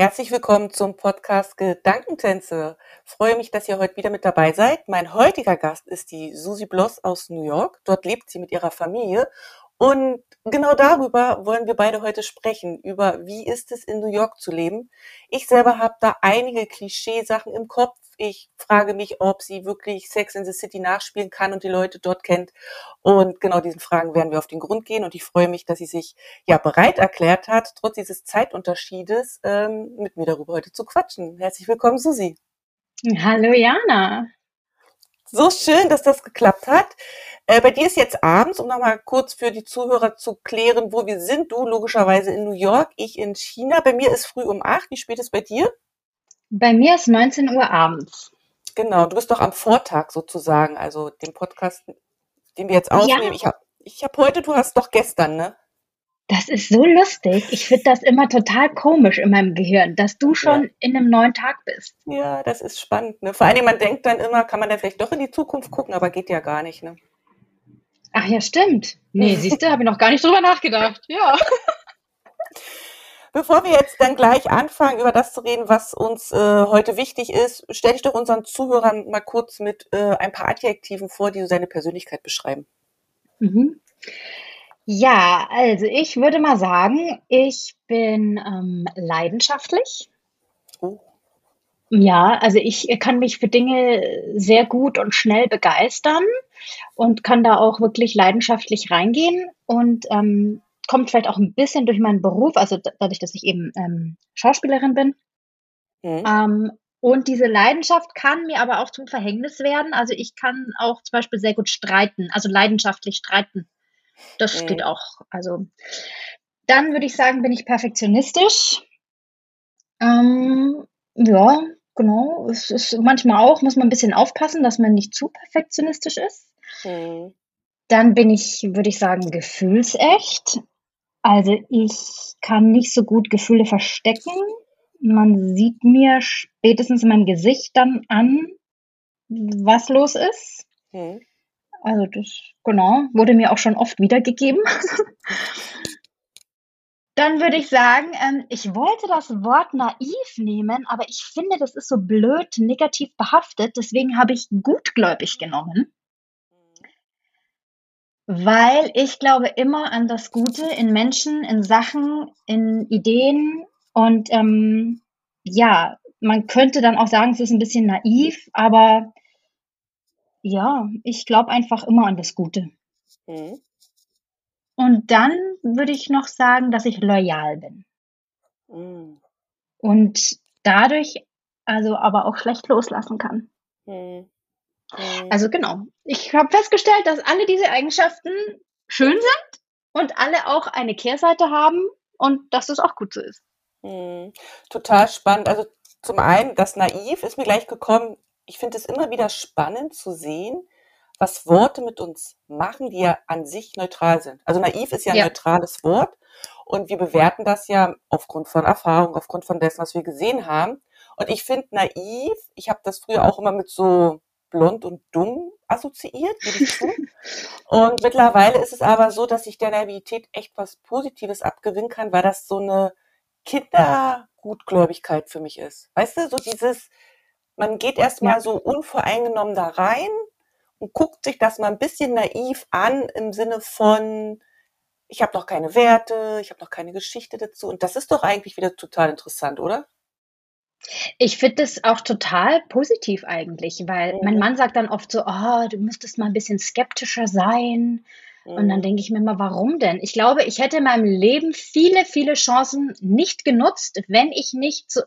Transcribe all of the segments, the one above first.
Herzlich willkommen zum Podcast Gedankentänze. Freue mich, dass ihr heute wieder mit dabei seid. Mein heutiger Gast ist die Susi Bloss aus New York. Dort lebt sie mit ihrer Familie. Und genau darüber wollen wir beide heute sprechen, über wie ist es in New York zu leben. Ich selber habe da einige Klischeesachen im Kopf, ich frage mich, ob sie wirklich Sex in the City nachspielen kann und die Leute dort kennt. Und genau diesen Fragen werden wir auf den Grund gehen. Und ich freue mich, dass sie sich ja bereit erklärt hat, trotz dieses Zeitunterschiedes ähm, mit mir darüber heute zu quatschen. Herzlich willkommen, Susi. Hallo, Jana. So schön, dass das geklappt hat. Äh, bei dir ist jetzt abends, um nochmal kurz für die Zuhörer zu klären, wo wir sind. Du logischerweise in New York, ich in China. Bei mir ist früh um acht. Wie spät ist bei dir? Bei mir ist 19 Uhr abends. Genau, du bist doch am Vortag sozusagen, also den Podcast, den wir jetzt aufnehmen. Ja. Ich habe ich hab heute, du hast doch gestern, ne? Das ist so lustig. Ich finde das immer total komisch in meinem Gehirn, dass du schon ja. in einem neuen Tag bist. Ja, das ist spannend. Ne? Vor allem, man denkt dann immer, kann man da vielleicht doch in die Zukunft gucken, aber geht ja gar nicht. Ne? Ach ja, stimmt. Nee, siehst du, habe ich noch gar nicht drüber nachgedacht. Ja. Bevor wir jetzt dann gleich anfangen, über das zu reden, was uns äh, heute wichtig ist, stell dich doch unseren Zuhörern mal kurz mit äh, ein paar Adjektiven vor, die deine Persönlichkeit beschreiben. Mhm. Ja, also ich würde mal sagen, ich bin ähm, leidenschaftlich. Oh. Ja, also ich kann mich für Dinge sehr gut und schnell begeistern und kann da auch wirklich leidenschaftlich reingehen. Und ähm, kommt vielleicht auch ein bisschen durch meinen Beruf, also dadurch, dass ich eben ähm, Schauspielerin bin. Mhm. Ähm, und diese Leidenschaft kann mir aber auch zum Verhängnis werden. Also ich kann auch zum Beispiel sehr gut streiten, also leidenschaftlich streiten. Das mhm. geht auch. Also dann würde ich sagen, bin ich perfektionistisch. Ähm, ja, genau. Es ist manchmal auch, muss man ein bisschen aufpassen, dass man nicht zu perfektionistisch ist. Mhm. Dann bin ich, würde ich sagen, gefühlsecht. Also ich kann nicht so gut Gefühle verstecken. Man sieht mir spätestens in meinem Gesicht dann an, was los ist. Mhm. Also das, genau, wurde mir auch schon oft wiedergegeben. Dann würde ich sagen, ähm, ich wollte das Wort naiv nehmen, aber ich finde, das ist so blöd negativ behaftet. Deswegen habe ich gutgläubig genommen. Weil ich glaube immer an das Gute in Menschen, in Sachen, in Ideen und ähm, ja, man könnte dann auch sagen, es ist ein bisschen naiv, aber ja, ich glaube einfach immer an das Gute. Mhm. Und dann würde ich noch sagen, dass ich loyal bin. Mhm. Und dadurch also aber auch schlecht loslassen kann. Mhm. Mhm. Also genau. Ich habe festgestellt, dass alle diese Eigenschaften schön sind und alle auch eine Kehrseite haben und dass das auch gut so ist. Mhm. Total spannend. Also zum einen, das Naiv ist mir gleich gekommen. Ich finde es immer wieder spannend zu sehen, was Worte mit uns machen, die ja an sich neutral sind. Also naiv ist ja ein ja. neutrales Wort und wir bewerten das ja aufgrund von Erfahrung, aufgrund von dessen, was wir gesehen haben. Und ich finde naiv, ich habe das früher auch immer mit so blond und dumm assoziiert, Und mittlerweile ist es aber so, dass ich der Naivität echt was Positives abgewinnen kann, weil das so eine Kindergutgläubigkeit für mich ist. Weißt du, so dieses, man geht erstmal ja. so unvoreingenommen da rein und guckt sich das mal ein bisschen naiv an im Sinne von, ich habe noch keine Werte, ich habe noch keine Geschichte dazu. Und das ist doch eigentlich wieder total interessant, oder? Ich finde das auch total positiv eigentlich, weil mein mhm. Mann sagt dann oft so: „Oh, du müsstest mal ein bisschen skeptischer sein.“ Und dann mhm. denke ich mir immer: „Warum denn?“ Ich glaube, ich hätte in meinem Leben viele, viele Chancen nicht genutzt, wenn ich nicht so ein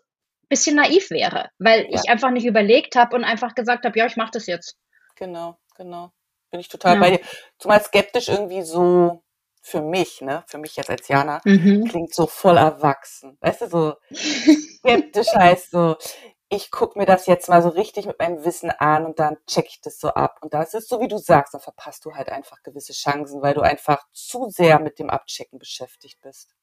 bisschen naiv wäre, weil Ja. ich einfach nicht überlegt habe und einfach gesagt habe: „Ja, ich mache das jetzt.“ Genau, genau. Bin ich total bei dir. Zumal skeptisch irgendwie so für mich, ne, für mich jetzt als Jana, Mhm. klingt so voll erwachsen. Weißt du, so skeptisch heißt so, ich gucke mir das jetzt mal so richtig mit meinem Wissen an und dann checke ich das so ab. Und das ist so, wie du sagst, dann verpasst du halt einfach gewisse Chancen, weil du einfach zu sehr mit dem Abchecken beschäftigt bist.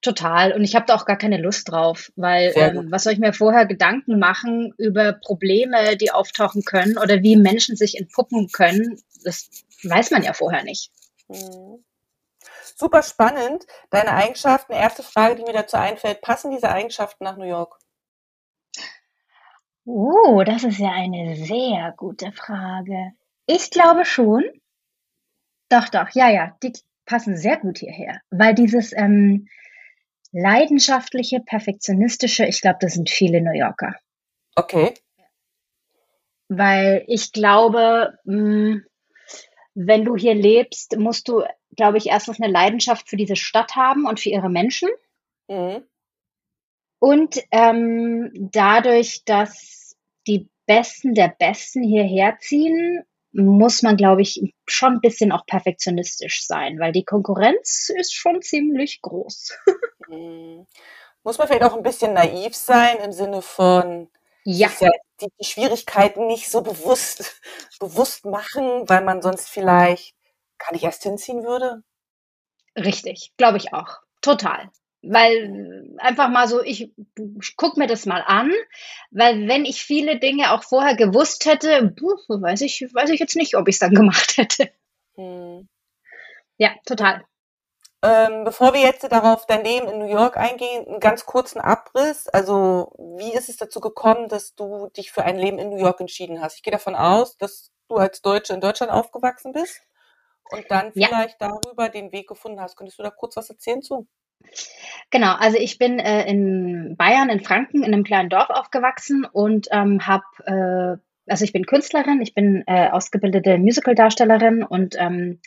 Total. Und ich habe da auch gar keine Lust drauf, weil ähm, was soll ich mir vorher Gedanken machen über Probleme, die auftauchen können oder wie Menschen sich entpuppen können? Das weiß man ja vorher nicht. Mhm. Super spannend. Deine Eigenschaften, erste Frage, die mir dazu einfällt, passen diese Eigenschaften nach New York? Oh, das ist ja eine sehr gute Frage. Ich glaube schon. Doch, doch, ja, ja, die passen sehr gut hierher, weil dieses ähm, leidenschaftliche, perfektionistische, ich glaube, das sind viele New Yorker. Okay. Weil ich glaube, mh, hm, wenn du hier lebst, musst du, glaube ich, erstens eine Leidenschaft für diese Stadt haben und für ihre Menschen. Mhm. Und ähm, dadurch, dass die Besten der Besten hierher ziehen, muss man, glaube ich, schon ein bisschen auch perfektionistisch sein, weil die Konkurrenz ist schon ziemlich groß. Mhm. Muss man vielleicht auch ein bisschen naiv sein im Sinne von ja. die, die Schwierigkeiten nicht so bewusst, bewusst machen, weil man sonst vielleicht gar nicht erst hinziehen würde? Richtig, glaube ich auch. Total weil einfach mal so, ich, gucke mir das mal an, weil wenn ich viele Dinge auch vorher gewusst hätte, weiß ich, weiß ich jetzt nicht, ob ich es dann gemacht hätte. Hm. Ja, total. Ähm, bevor wir jetzt darauf dein Leben in New York eingehen, einen ganz kurzen Abriss. Also, wie ist es dazu gekommen, dass du dich für ein Leben in New York entschieden hast? Ich gehe davon aus, dass du als Deutsche in Deutschland aufgewachsen bist und dann vielleicht ja. darüber den Weg gefunden hast. Könntest du da kurz was erzählen zu? Genau, also ich bin äh, in Bayern, in Franken, in einem kleinen Dorf aufgewachsen und ähm, habe, äh, also ich bin Künstlerin, ich bin äh, ausgebildete Musicaldarstellerin und ähm,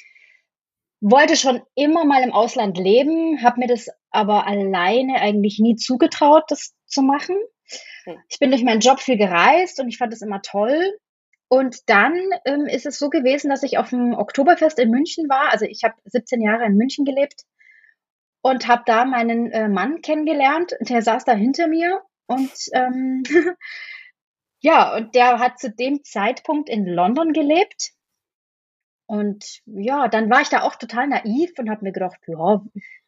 wollte schon immer mal im Ausland leben, habe mir das aber alleine eigentlich nie zugetraut, das zu machen. Hm. Ich bin durch meinen Job viel gereist und ich fand es immer toll. Und dann ähm, ist es so gewesen, dass ich auf dem Oktoberfest in München war. Also ich habe 17 Jahre in München gelebt und habe da meinen äh, Mann kennengelernt. Der saß da hinter mir und ähm, ja, und der hat zu dem Zeitpunkt in London gelebt. Und ja, dann war ich da auch total naiv und habe mir gedacht, ja,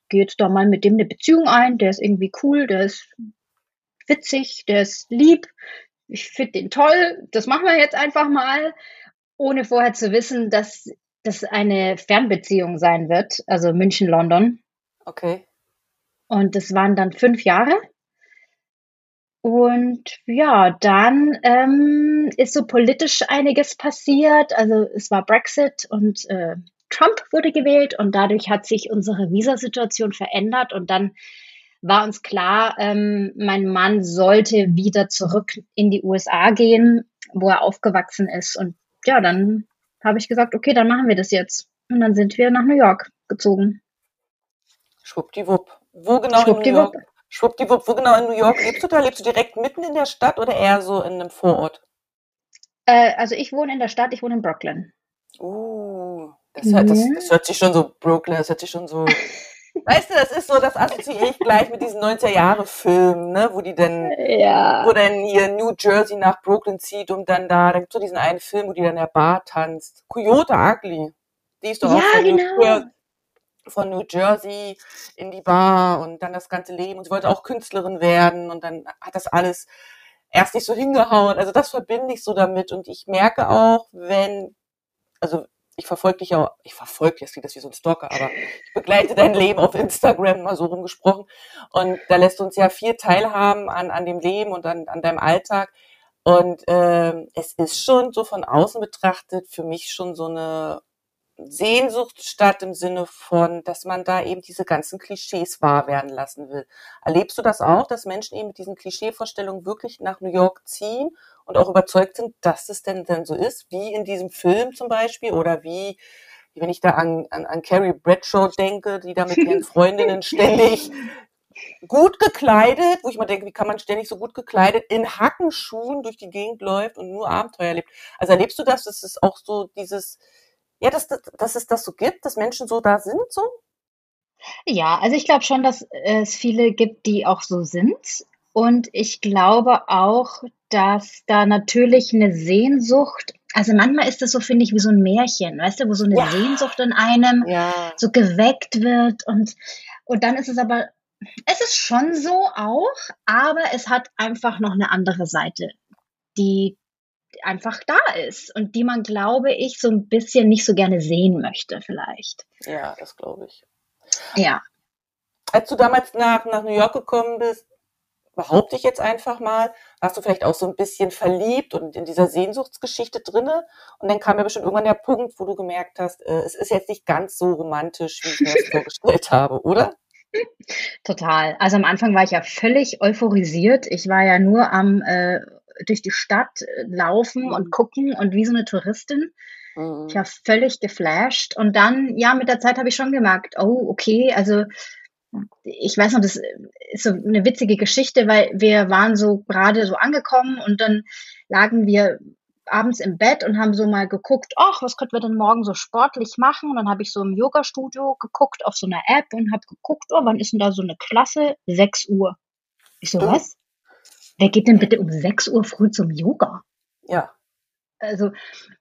gehe jetzt da mal mit dem eine Beziehung ein. Der ist irgendwie cool, der ist witzig, der ist lieb. Ich finde den toll. Das machen wir jetzt einfach mal, ohne vorher zu wissen, dass das eine Fernbeziehung sein wird, also München-London. Okay. Und das waren dann fünf Jahre. Und ja, dann ähm, ist so politisch einiges passiert. Also es war Brexit und äh, Trump wurde gewählt und dadurch hat sich unsere Visasituation verändert und dann war uns klar, ähm, mein Mann sollte wieder zurück in die USA gehen, wo er aufgewachsen ist. Und ja, dann habe ich gesagt, okay, dann machen wir das jetzt. Und dann sind wir nach New York gezogen. Schwuppdiwupp. Wo genau in New York? Schwuppdiwupp, wo genau in New York lebst du da? Lebst du direkt mitten in der Stadt oder eher so in einem Vorort? Äh, also ich wohne in der Stadt, ich wohne in Brooklyn. Uh, das, mhm. das, das hört sich schon so Brooklyn, das hört sich schon so Weißt du, das ist so, das assoziiere ich gleich mit diesen 90er-Jahre-Filmen, ne, wo die dann, ja. wo dann hier New Jersey nach Brooklyn zieht und dann da, da gibt es so diesen einen Film, wo die dann in der Bar tanzt. Coyote Ugly. Die ist doch ja, auch genau von New Jersey in die Bar und dann das ganze Leben und sie wollte auch Künstlerin werden und dann hat das alles erst nicht so hingehauen. Also das verbinde ich so damit und ich merke auch, wenn, also ich verfolge dich auch, ich verfolge, jetzt klingt das wie so ein Stalker, aber ich begleite dein Leben auf Instagram, mal so rumgesprochen. Und da lässt du uns ja viel teilhaben an, an dem Leben und an, an deinem Alltag. Und äh, es ist schon so von außen betrachtet für mich schon so eine Sehnsucht statt im Sinne von, dass man da eben diese ganzen Klischees wahr werden lassen will. Erlebst du das auch, dass Menschen eben mit diesen Klischeevorstellungen wirklich nach New York ziehen und auch überzeugt sind, dass es denn denn so ist, wie in diesem Film zum Beispiel oder wie, wenn ich da an, an, an Carrie Bradshaw denke, die da mit ihren Freundinnen ständig gut gekleidet, wo ich mal denke, wie kann man ständig so gut gekleidet in Hackenschuhen durch die Gegend läuft und nur Abenteuer erlebt. Also erlebst du das? Das ist auch so dieses, ja, dass, dass es das so gibt, dass Menschen so da sind, so? Ja, also ich glaube schon, dass es viele gibt, die auch so sind. Und ich glaube auch, dass da natürlich eine Sehnsucht also manchmal ist das so, finde ich, wie so ein Märchen, weißt du, wo so eine ja. Sehnsucht in einem ja. so geweckt wird und, und dann ist es aber, es ist schon so auch, aber es hat einfach noch eine andere Seite, die einfach da ist und die man, glaube ich, so ein bisschen nicht so gerne sehen möchte vielleicht. Ja, das glaube ich. Ja. Als du damals nach, nach New York gekommen bist, behaupte ich jetzt einfach mal, warst du vielleicht auch so ein bisschen verliebt und in dieser Sehnsuchtsgeschichte drinne. Und dann kam ja bestimmt irgendwann der Punkt, wo du gemerkt hast, äh, es ist jetzt nicht ganz so romantisch, wie ich mir das vorgestellt habe, oder? Total. Also am Anfang war ich ja völlig euphorisiert. Ich war ja nur am äh, durch die Stadt äh, laufen mhm. und gucken und wie so eine Touristin. Mhm. Ich war völlig geflasht. Und dann, ja, mit der Zeit habe ich schon gemerkt, oh, okay, also ich weiß noch, das ist so eine witzige Geschichte, weil wir waren so gerade so angekommen und dann lagen wir abends im Bett und haben so mal geguckt, ach, was könnten wir denn morgen so sportlich machen? Und dann habe ich so im Yoga-Studio geguckt auf so einer App und habe geguckt, oh, wann ist denn da so eine Klasse? 6 Uhr. Ich so, oh. was? Wer geht denn bitte um 6 Uhr früh zum Yoga? Ja. Also,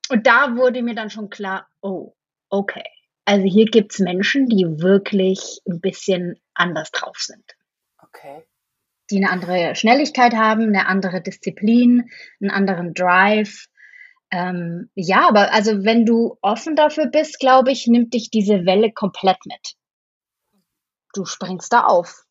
und da wurde mir dann schon klar, oh, okay. Also hier gibt es Menschen, die wirklich ein bisschen anders drauf sind. Okay. Die eine andere Schnelligkeit haben, eine andere Disziplin, einen anderen Drive. Ähm, ja, aber also wenn du offen dafür bist, glaube ich, nimmt dich diese Welle komplett mit. Du springst da auf.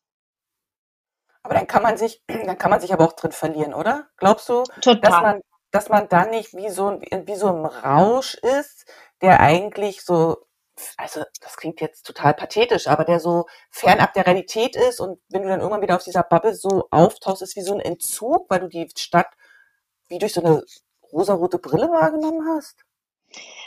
Aber dann kann man sich, dann kann man sich aber auch drin verlieren, oder? Glaubst du, Total. dass man, dass man dann nicht wie so, wie so im Rausch ist, der eigentlich so also das klingt jetzt total pathetisch, aber der so fernab der Realität ist und wenn du dann irgendwann wieder auf dieser Bubble so auftauchst, ist wie so ein Entzug, weil du die Stadt wie durch so eine rosarote Brille wahrgenommen hast?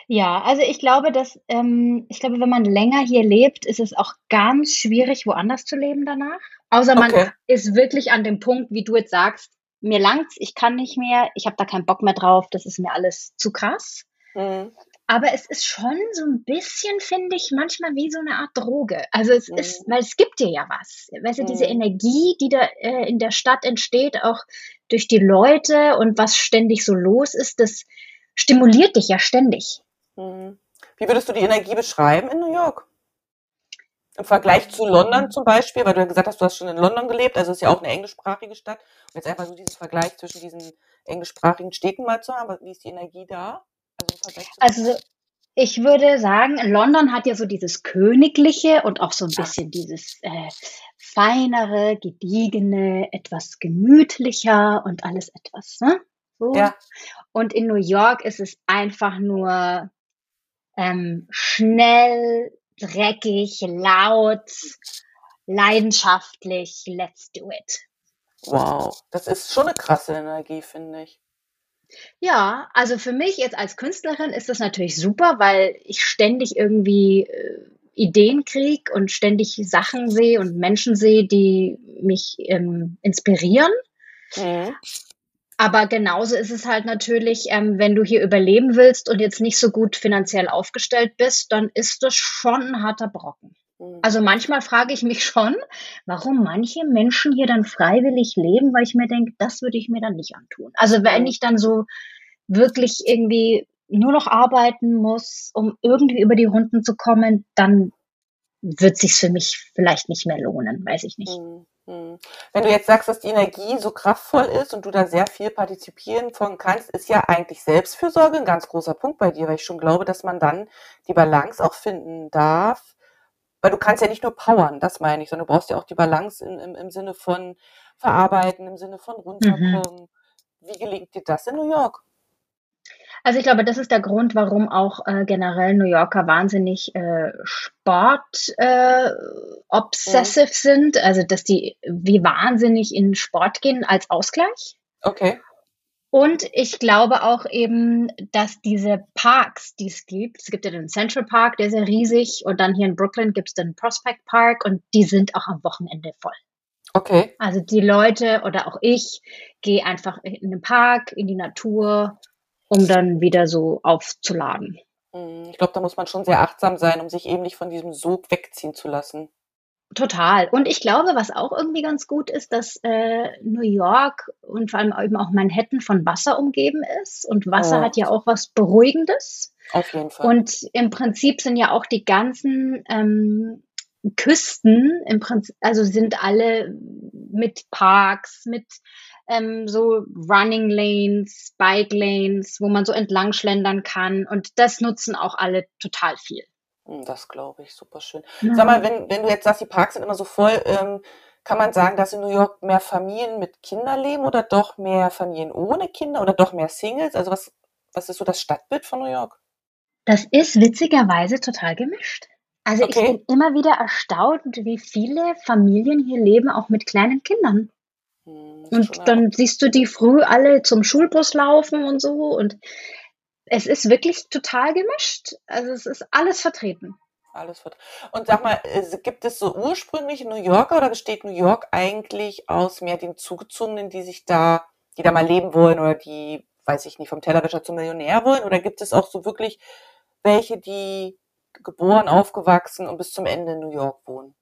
Ja, also ich glaube, dass ähm, ich glaube, wenn man länger hier lebt, ist es auch ganz schwierig, woanders zu leben danach. Außer man okay. ist wirklich an dem Punkt, wie du jetzt sagst, mir langt's, ich kann nicht mehr, ich habe da keinen Bock mehr drauf, das ist mir alles zu krass. Mhm. Aber es ist schon so ein bisschen, finde ich, manchmal wie so eine Art Droge. Also es mhm. ist, weil es gibt dir ja was. Weißt du, diese mhm. Energie, die da äh, in der Stadt entsteht, auch durch die Leute und was ständig so los ist, das stimuliert dich ja ständig. Mhm. Wie würdest du die Energie beschreiben in New York? Im Vergleich zu London zum Beispiel, weil du ja gesagt hast, du hast schon in London gelebt, also es ist ja auch eine englischsprachige Stadt. Und jetzt einfach so diesen Vergleich zwischen diesen englischsprachigen Städten mal zu haben, wie ist die Energie da? Also ich würde sagen, London hat ja so dieses Königliche und auch so ein bisschen dieses äh, feinere, gediegene, etwas gemütlicher und alles etwas, ne? So. Ja. Und in New York ist es einfach nur ähm, schnell, dreckig, laut, leidenschaftlich, let's do it. Wow, das ist schon eine krasse Energie, finde ich. Ja, also für mich jetzt als Künstlerin ist das natürlich super, weil ich ständig irgendwie äh, Ideen kriege und ständig Sachen sehe und Menschen sehe, die mich ähm, inspirieren. Mhm. Aber genauso ist es halt natürlich, ähm, wenn du hier überleben willst und jetzt nicht so gut finanziell aufgestellt bist, dann ist das schon ein harter Brocken. Mhm. Also manchmal frage ich mich schon, warum manche Menschen hier dann freiwillig leben, weil ich mir denke, das würde ich mir dann nicht antun. Also wenn mhm. ich dann so wirklich irgendwie nur noch arbeiten muss, um irgendwie über die Runden zu kommen, dann wird sich für mich vielleicht nicht mehr lohnen, weiß ich nicht. Mhm. Wenn du jetzt sagst, dass die Energie so kraftvoll ist und du da sehr viel partizipieren von kannst, ist ja eigentlich Selbstfürsorge ein ganz großer Punkt bei dir, weil ich schon glaube, dass man dann die Balance auch finden darf, weil du kannst ja nicht nur powern, das meine ich, sondern du brauchst ja auch die Balance in, im, im Sinne von verarbeiten, im Sinne von runterkommen. Mhm. Wie gelingt dir das in New York? Also ich glaube, das ist der Grund, warum auch äh, generell New Yorker wahnsinnig äh, Sport äh, obsessive mhm. sind, also dass die wie wahnsinnig in Sport gehen als Ausgleich. Okay. Und ich glaube auch eben, dass diese Parks, die es gibt, es gibt ja den Central Park, der ist ja riesig, und dann hier in Brooklyn gibt es den Prospect Park und die sind auch am Wochenende voll. Okay. Also die Leute oder auch ich gehe einfach in den Park, in die Natur, um dann wieder so aufzuladen. Hm, ich glaube, da muss man schon sehr achtsam sein, um sich eben nicht von diesem Sog wegziehen zu lassen. Total. Und ich glaube, was auch irgendwie ganz gut ist, dass äh, New York und vor allem eben auch Manhattan von Wasser umgeben ist. Und Wasser Oh, hat ja auch was Beruhigendes. auf jeden Fall. Und im Prinzip sind ja auch die ganzen ähm, Küsten, im Prinzip, also sind alle mit Parks, mit ähm, so Running Lanes, Bike Lanes, wo man so entlang schlendern kann. Und das nutzen auch alle total viel. Hm, Das glaube ich, super schön. Sag Ja. mal, wenn, wenn du jetzt sagst, die Parks sind immer so voll, ähm, kann man sagen, dass in New York mehr Familien mit Kindern leben oder doch mehr Familien ohne Kinder oder doch mehr Singles? Also was, was ist so das Stadtbild von New York? Das ist witzigerweise total gemischt. Also ich Okay. bin immer wieder erstaunt, wie viele Familien hier leben, auch mit kleinen Kindern. Hm, Und dann siehst du die früh alle zum Schulbus laufen und so. Und es ist wirklich total gemischt. Also es ist alles vertreten. alles wird. Und sag mal, äh, gibt es so ursprüngliche New Yorker oder besteht New York eigentlich aus mehr den Zugezogenen, die sich da, die da mal leben wollen oder die, weiß ich nicht, vom Tellerwäscher zum Millionär wollen? Oder gibt es auch so wirklich welche, die geboren, aufgewachsen und bis zum Ende in New York wohnen?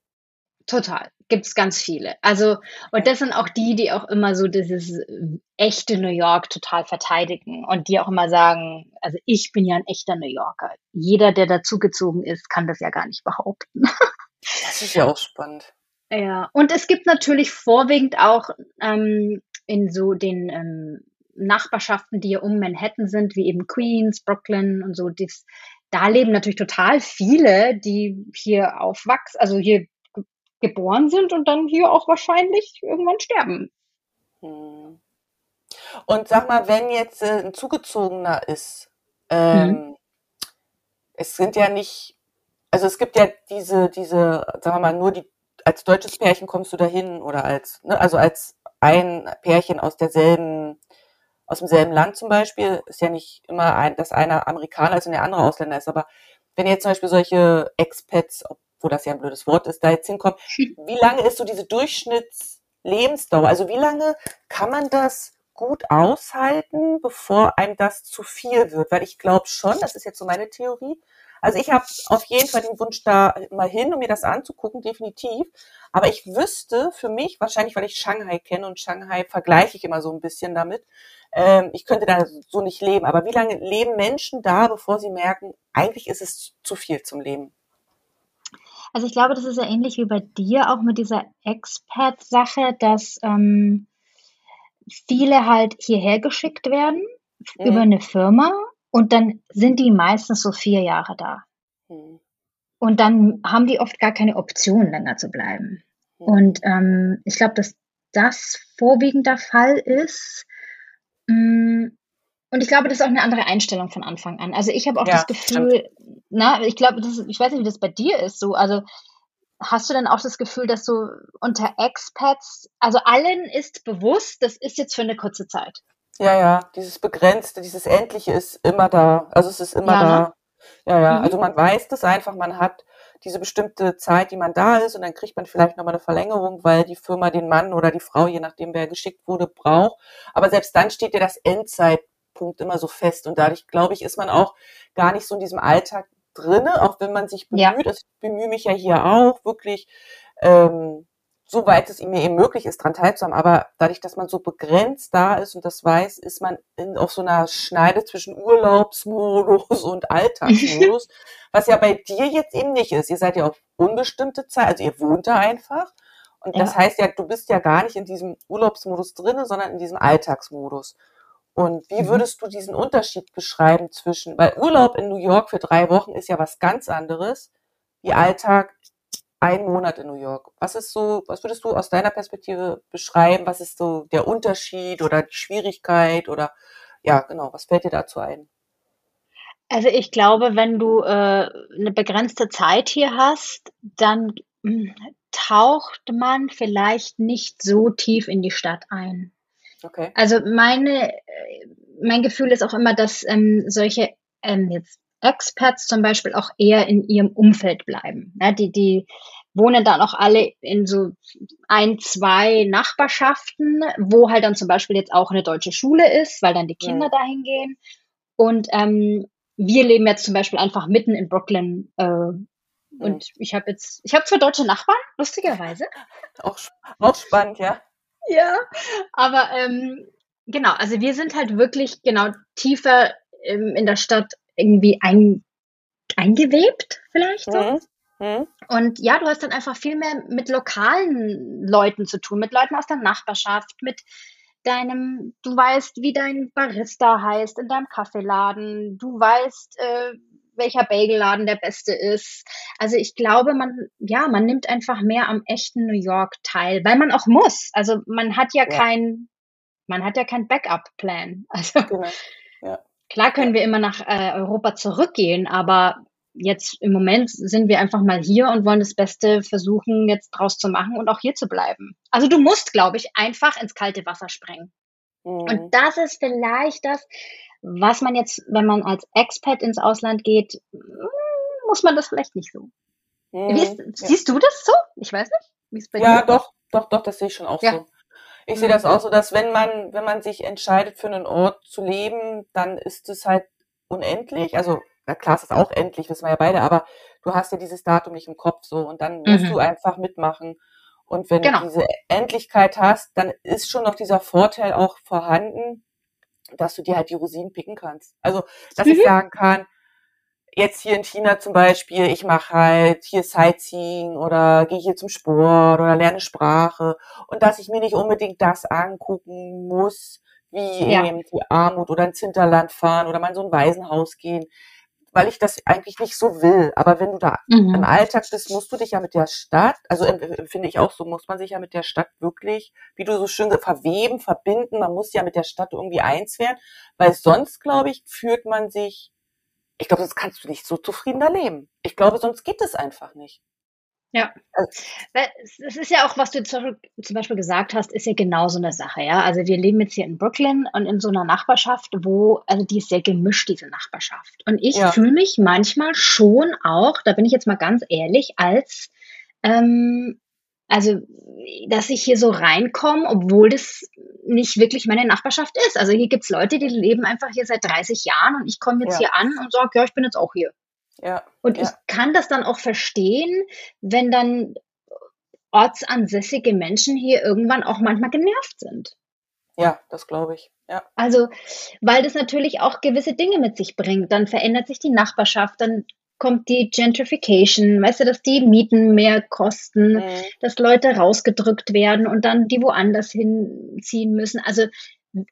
Total. Gibt es ganz viele. Also, und das sind auch die, die auch immer so dieses äh, echte New York total verteidigen und die auch immer sagen, also ich bin ja ein echter New Yorker. Jeder, der dazugezogen ist, kann das ja gar nicht behaupten. Das ist ja auch spannend. Ja, und es gibt natürlich vorwiegend auch ähm, in so den ähm, Nachbarschaften, die ja um Manhattan sind, wie eben Queens, Brooklyn und so, dies, da leben natürlich total viele, die hier aufwachsen, also hier ge geboren sind und dann hier auch wahrscheinlich irgendwann sterben. Hm. Und sag mal, wenn jetzt äh, ein Zugezogener ist, Mhm. ähm, es sind ja nicht, also es gibt ja diese, diese, sagen wir mal, nur die, als deutsches Pärchen kommst du dahin oder als, ne, also als ein Pärchen aus derselben, aus demselben Land zum Beispiel, ist ja nicht immer ein, dass einer Amerikaner ist und der andere Ausländer ist, aber wenn jetzt zum Beispiel solche Expats, obwohl das ja ein blödes Wort ist, da jetzt hinkommen, wie lange ist so diese Durchschnittslebensdauer? Also wie lange kann man das gut aushalten, bevor einem das zu viel wird? Weil ich glaube schon, das ist jetzt so meine Theorie. Also ich habe auf jeden Fall den Wunsch, da mal hin, um mir das anzugucken, definitiv. Aber ich wüsste für mich, wahrscheinlich weil ich Shanghai kenne und Shanghai vergleiche ich immer so ein bisschen damit, ähm, ich könnte da so nicht leben. Aber wie lange leben Menschen da, bevor sie merken, eigentlich ist es zu viel zum Leben? Also ich glaube, das ist ja ähnlich wie bei dir auch mit dieser Expat-Sache, dass ähm, viele halt hierher geschickt werden über Mhm. eine Firma und dann sind die meistens so vier Jahre da. Hm, Und dann haben die oft gar keine Option, länger zu bleiben. hm. Und ähm, ich glaube, dass das vorwiegend der Fall ist. Mm, Und ich glaube, das ist auch eine andere Einstellung von Anfang an. Also ich habe auch das Ja, stimmt. Gefühl, na, ich glaube, das ich weiß nicht, wie das bei dir ist, so, also hast du denn auch das Gefühl, dass du unter Expats, also allen ist bewusst, das ist jetzt für eine kurze Zeit. Ja, ja, dieses Begrenzte, dieses Endliche ist immer da. Also es ist immer Ja, da. ne? Ja, ja. Mhm. Also man weiß das einfach, man hat diese bestimmte Zeit, die man da ist und dann kriegt man vielleicht nochmal eine Verlängerung, weil die Firma den Mann oder die Frau, je nachdem wer geschickt wurde, braucht. Aber selbst dann steht ja das Endzeitpunkt immer so fest und dadurch, glaube ich, ist man auch gar nicht so in diesem Alltag drinne, auch wenn man sich Ja. bemüht. Also ich bemühe mich ja hier auch wirklich, ähm, soweit es mir eben möglich ist, dran teilzuhaben. Aber dadurch, dass man so begrenzt da ist und das weiß, ist man in, auf so einer Schneide zwischen Urlaubsmodus und Alltagsmodus, was ja bei dir jetzt eben nicht ist. Ihr seid ja auf unbestimmte Zeit, also ihr wohnt da einfach. Und das Ja. heißt ja, du bist ja gar nicht in diesem Urlaubsmodus drinne, sondern in diesem Alltagsmodus. Und wie Mhm. würdest du diesen Unterschied beschreiben zwischen, weil Urlaub in New York für drei Wochen ist ja was ganz anderes, wie Alltag ein Monat in New York. Was ist so, was würdest du aus deiner Perspektive beschreiben? Was ist so der Unterschied oder die Schwierigkeit oder ja, genau, was fällt dir dazu ein? Also ich glaube, wenn du äh, eine begrenzte Zeit hier hast, dann mm, taucht man vielleicht nicht so tief in die Stadt ein. Okay. Also meine, äh, mein Gefühl ist auch immer, dass ähm, solche ähm, jetzt Expats zum Beispiel auch eher in ihrem Umfeld bleiben. Ja, die, die wohnen dann auch alle in so ein, zwei Nachbarschaften, wo halt dann zum Beispiel jetzt auch eine deutsche Schule ist, weil dann die Kinder Mhm. dahin gehen. Und ähm, wir leben jetzt zum Beispiel einfach mitten in Brooklyn, äh, Mhm. Und ich habe jetzt, ich habe zwar deutsche Nachbarn, lustigerweise. Auch, auch spannend, ja. Ja, aber ähm, genau, also wir sind halt wirklich genau tiefer ähm, in der Stadt irgendwie ein, eingewebt, vielleicht so. Mhm. Mhm. Und ja, du hast dann einfach viel mehr mit lokalen Leuten zu tun, mit Leuten aus der Nachbarschaft, mit deinem, du weißt, wie dein Barista heißt in deinem Kaffeeladen, du weißt, äh, welcher Bagelladen der beste ist. Also ich glaube, man, ja, man nimmt einfach mehr am echten New York teil, weil man auch muss. Also man hat ja, ja. kein, man hat ja kein Backup-Plan. Also genau. ja. Klar können wir immer nach äh, Europa zurückgehen, aber jetzt im Moment sind wir einfach mal hier und wollen das Beste versuchen, jetzt draus zu machen und auch hier zu bleiben. Also du musst, glaube ich, einfach ins kalte Wasser springen. Mhm. Und das ist vielleicht das, was man jetzt, wenn man als Expat ins Ausland geht, hm, muss man das vielleicht nicht so. Mhm. Ist, siehst ja. du das so? Ich weiß nicht. ja, doch, doch, doch, das sehe ich schon auch ja. so. Ich sehe das auch so, dass wenn man, wenn man sich entscheidet, für einen Ort zu leben, dann ist es halt unendlich. Also na klar, es ist auch endlich, wissen wir ja beide, aber du hast ja dieses Datum nicht im Kopf so und dann musst mhm. du einfach mitmachen. Und wenn genau. du diese Endlichkeit hast, dann ist schon noch dieser Vorteil auch vorhanden, dass du dir halt die Rosinen picken kannst. Also, dass mhm. ich sagen kann, jetzt hier in China zum Beispiel, ich mache halt hier Sightseeing oder gehe hier zum Sport oder lerne Sprache und dass ich mir nicht unbedingt das angucken muss, wie ja. eben die Armut oder ins Hinterland fahren oder mal in so ein Waisenhaus gehen weil ich das eigentlich nicht so will. Aber wenn du da mhm. im Alltag bist, musst du dich ja mit der Stadt, also finde ich auch so, muss man sich ja mit der Stadt wirklich, wie du so schön verweben, verbinden. Man muss ja mit der Stadt irgendwie eins werden, weil sonst, glaube ich, fühlt man sich, ich glaube, sonst kannst du nicht so zufriedener leben. Ich glaube, sonst geht es einfach nicht. Ja. Also es ist ja auch, was du zum Beispiel gesagt hast, ist ja genau so eine Sache, ja. Also wir leben jetzt hier in Brooklyn und in so einer Nachbarschaft, wo, also die ist sehr gemischt, diese Nachbarschaft. Und ich ja. fühle mich manchmal schon auch, da bin ich jetzt mal ganz ehrlich, als, ähm, also, dass ich hier so reinkomme, obwohl das nicht wirklich meine Nachbarschaft ist. Also hier gibt's Leute, die leben einfach hier seit 30 Jahren und ich komme jetzt ja. hier an und sage, ja, ich bin jetzt auch hier. Ja, und ja. ich kann das dann auch verstehen, wenn dann ortsansässige Menschen hier irgendwann auch manchmal genervt sind. Ja, das glaube ich. Ja. Also, weil das natürlich auch gewisse Dinge mit sich bringt. Dann verändert sich die Nachbarschaft, dann kommt die Gentrification, weißt du, dass die Mieten mehr kosten, mhm. dass Leute rausgedrückt werden und dann die woanders hinziehen müssen. Also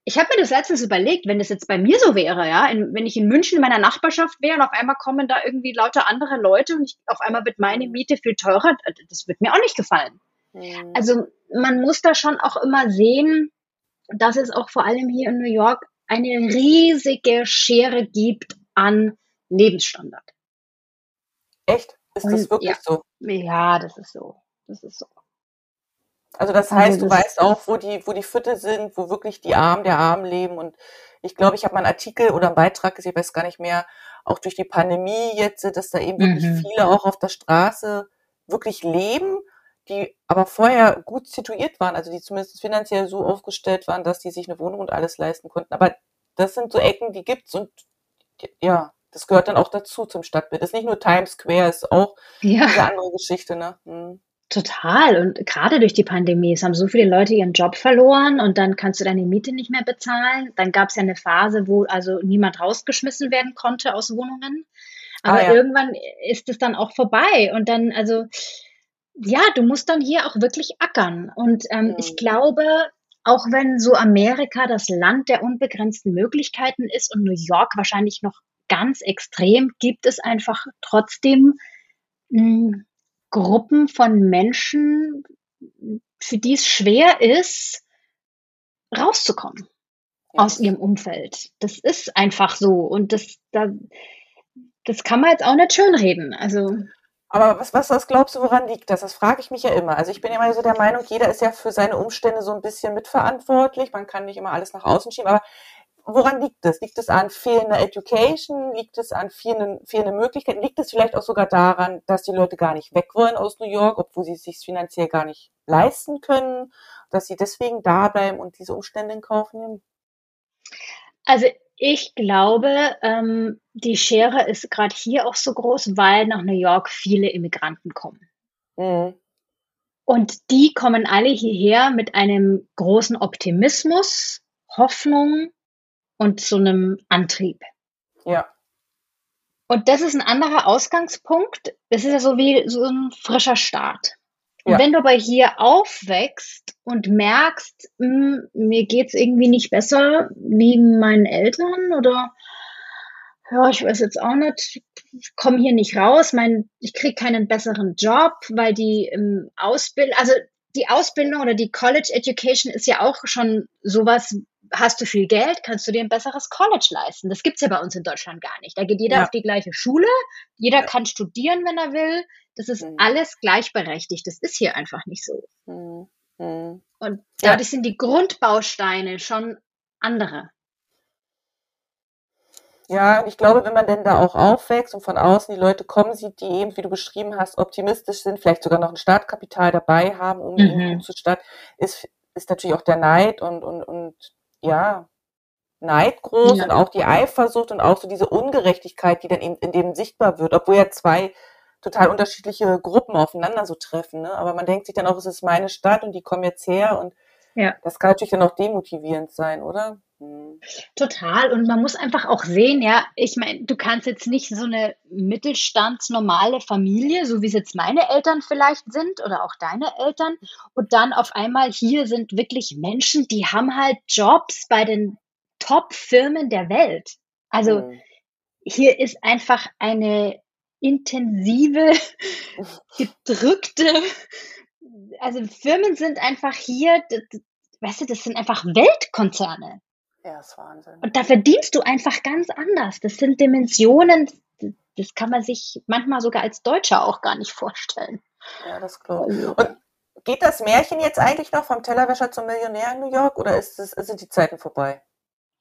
ich habe mir das letztens überlegt, wenn das jetzt bei mir so wäre, ja, in, wenn ich in München in meiner Nachbarschaft wäre und auf einmal kommen da irgendwie lauter andere Leute und ich, auf einmal wird meine Miete viel teurer, das wird mir auch nicht gefallen. Mhm. Also man muss da schon auch immer sehen, dass es auch vor allem hier in New York eine riesige Schere gibt an Lebensstandard. Echt? Ist das wirklich ja. so? Ja, das ist so. Das ist so. Also das heißt, du weißt auch, wo die, wo die Viertel sind, wo wirklich die Armen der Armen leben. Und ich glaube, ich habe mal einen Artikel oder einen Beitrag gesehen, ich weiß gar nicht mehr, auch durch die Pandemie jetzt, dass da eben wirklich mhm. viele auch auf der Straße wirklich leben, die aber vorher gut situiert waren, also die zumindest finanziell so aufgestellt waren, dass die sich eine Wohnung und alles leisten konnten. Aber das sind so Ecken, die gibt's und ja, das gehört dann auch dazu zum Stadtbild. Das ist nicht nur Times Square, ist auch ja. diese andere Geschichte, ne? Hm. Total. Und gerade durch die Pandemie, es haben so viele Leute ihren Job verloren und dann kannst du deine Miete nicht mehr bezahlen. Dann gab es ja eine Phase, wo also niemand rausgeschmissen werden konnte aus Wohnungen. Aber ah, ja. irgendwann ist es dann auch vorbei. Und dann, also, ja, du musst dann hier auch wirklich ackern. Und ähm, mhm. ich glaube, auch wenn so Amerika das Land der unbegrenzten Möglichkeiten ist und New York wahrscheinlich noch ganz extrem, gibt es einfach trotzdem mh, hm, Gruppen von Menschen, für die es schwer ist, rauszukommen ja. aus ihrem Umfeld. Das ist einfach so. Und das, da, das kann man jetzt auch nicht schönreden. Also. Aber was, was, was glaubst du, woran liegt das? Das frage ich mich ja immer. Also ich bin immer so der Meinung, jeder ist ja für seine Umstände so ein bisschen mitverantwortlich. Man kann nicht immer alles nach außen schieben. Aber woran liegt es? Liegt es an fehlender Education? Liegt es an fehlenden, fehlenden Möglichkeiten? Liegt es vielleicht auch sogar daran, dass die Leute gar nicht weg wollen aus New York, obwohl sie es sich finanziell gar nicht leisten können, dass sie deswegen da bleiben und diese Umstände in Kauf nehmen? Also Ich glaube, ähm, die Schere ist gerade hier auch so groß, weil nach New York viele Immigranten kommen. Mhm. Und die kommen alle hierher mit einem großen Optimismus, Hoffnung und so einem Antrieb. Ja. Und das ist ein anderer Ausgangspunkt. Das ist ja so wie so ein frischer Start. Und ja. wenn du aber hier aufwächst und merkst, mh, hm, mir geht's irgendwie nicht besser wie meinen Eltern oder ja, ich weiß jetzt auch nicht, ich komme hier nicht raus, mein, ich kriege keinen besseren Job, weil die ähm, Ausbildung, also die Ausbildung oder die College Education ist ja auch schon sowas, hast du viel Geld, kannst du dir ein besseres College leisten. Das gibt's ja bei uns in Deutschland gar nicht. Da geht jeder ja. auf die gleiche Schule, jeder ja. kann studieren, wenn er will. Das ist mhm. alles gleichberechtigt. Das ist hier einfach nicht so. Mhm. mhm. Und dadurch ja. sind die Grundbausteine schon andere. Ja, ich glaube, wenn man denn da auch aufwächst und von außen die Leute kommen sieht, die eben, wie du beschrieben hast, optimistisch sind, vielleicht sogar noch ein Startkapital dabei haben, um mhm. zu starten, ist, ist natürlich auch der Neid und, und, und ja, Neid groß ja. und auch die Eifersucht und auch so diese Ungerechtigkeit, die dann eben in dem sichtbar wird, obwohl ja zwei total unterschiedliche Gruppen aufeinander so treffen. Ne? Aber man denkt sich dann auch, es ist meine Stadt und die kommen jetzt her und ja. das kann natürlich dann auch demotivierend sein, oder? Total. Und man muss einfach auch sehen, ja, ich meine, du kannst jetzt nicht so eine mittelstandsnormale Familie, so wie es jetzt meine Eltern vielleicht sind oder auch deine Eltern, und dann auf einmal hier sind wirklich Menschen, die haben halt Jobs bei den Top-Firmen der Welt. Also mhm. hier ist einfach eine intensive, gedrückte, also Firmen sind einfach hier, weißt du, das sind einfach Weltkonzerne. Ja, ist Wahnsinn. Und da verdienst du einfach ganz anders. Das sind Dimensionen, das kann man sich manchmal sogar als Deutscher auch gar nicht vorstellen. Ja, das glaube ich. Also Und geht das Märchen jetzt eigentlich noch vom Tellerwäscher zum Millionär in New York oder ist es, sind die Zeiten vorbei?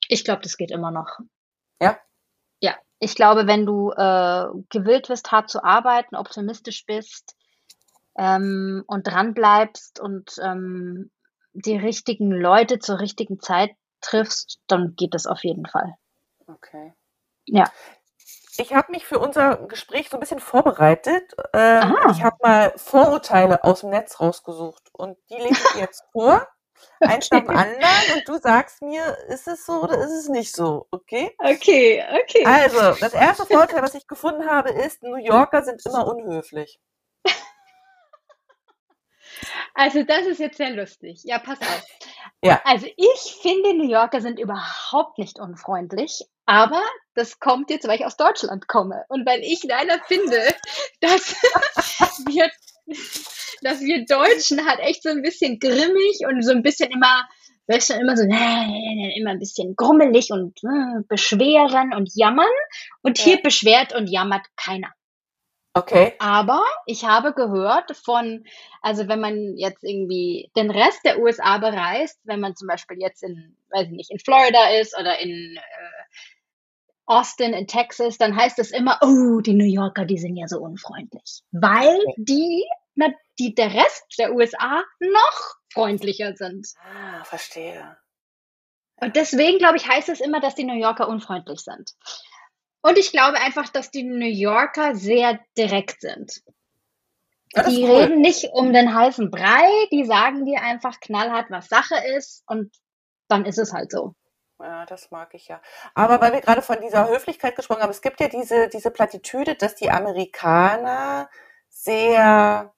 Ich glaube, das geht immer noch. Ja? Ja. Ich glaube, wenn du äh, gewillt bist, hart zu arbeiten, optimistisch bist ähm, und dran bleibst und ähm, die richtigen Leute zur richtigen Zeit triffst, dann geht das auf jeden Fall. Okay. Ja. Ich habe mich für unser Gespräch so ein bisschen vorbereitet. Ähm, ich habe mal Vorurteile aus dem Netz rausgesucht und die lese ich jetzt vor. Eins nach dem anderen und du sagst mir, ist es so oder ist es nicht so, okay? Okay, okay. Also, das erste Vorurteil, was ich gefunden habe, ist, New Yorker sind immer unhöflich. Also, das ist jetzt sehr lustig. Ja, pass auf. Ja. Also ich finde, New Yorker sind überhaupt nicht unfreundlich, aber das kommt jetzt, weil ich aus Deutschland komme und weil ich leider finde, dass wir, dass wir Deutschen halt echt so ein bisschen grimmig und so ein bisschen immer, weißt du, immer so, immer ein bisschen grummelig und äh, beschweren und jammern und hier ja. beschwert und jammert keiner. Okay. Aber ich habe gehört von, also wenn man jetzt irgendwie den Rest der USA bereist, wenn man zum Beispiel jetzt in, weiß ich nicht, in Florida ist oder in äh, Austin in Texas, dann heißt es immer, oh, die New Yorker, die sind ja so unfreundlich. Weil die, na, die, der Rest der USA noch freundlicher sind. Ah, verstehe. Und deswegen, glaube ich, heißt es immer, dass die New Yorker unfreundlich sind. Und ich glaube einfach, dass die New Yorker sehr direkt sind. Die cool. reden nicht um den heißen Brei, die sagen dir einfach knallhart, was Sache ist und dann ist es halt so. Ja, das mag ich ja. Aber weil wir gerade von dieser Höflichkeit gesprochen haben, es gibt ja diese, diese Plattitüde, dass die Amerikaner sehr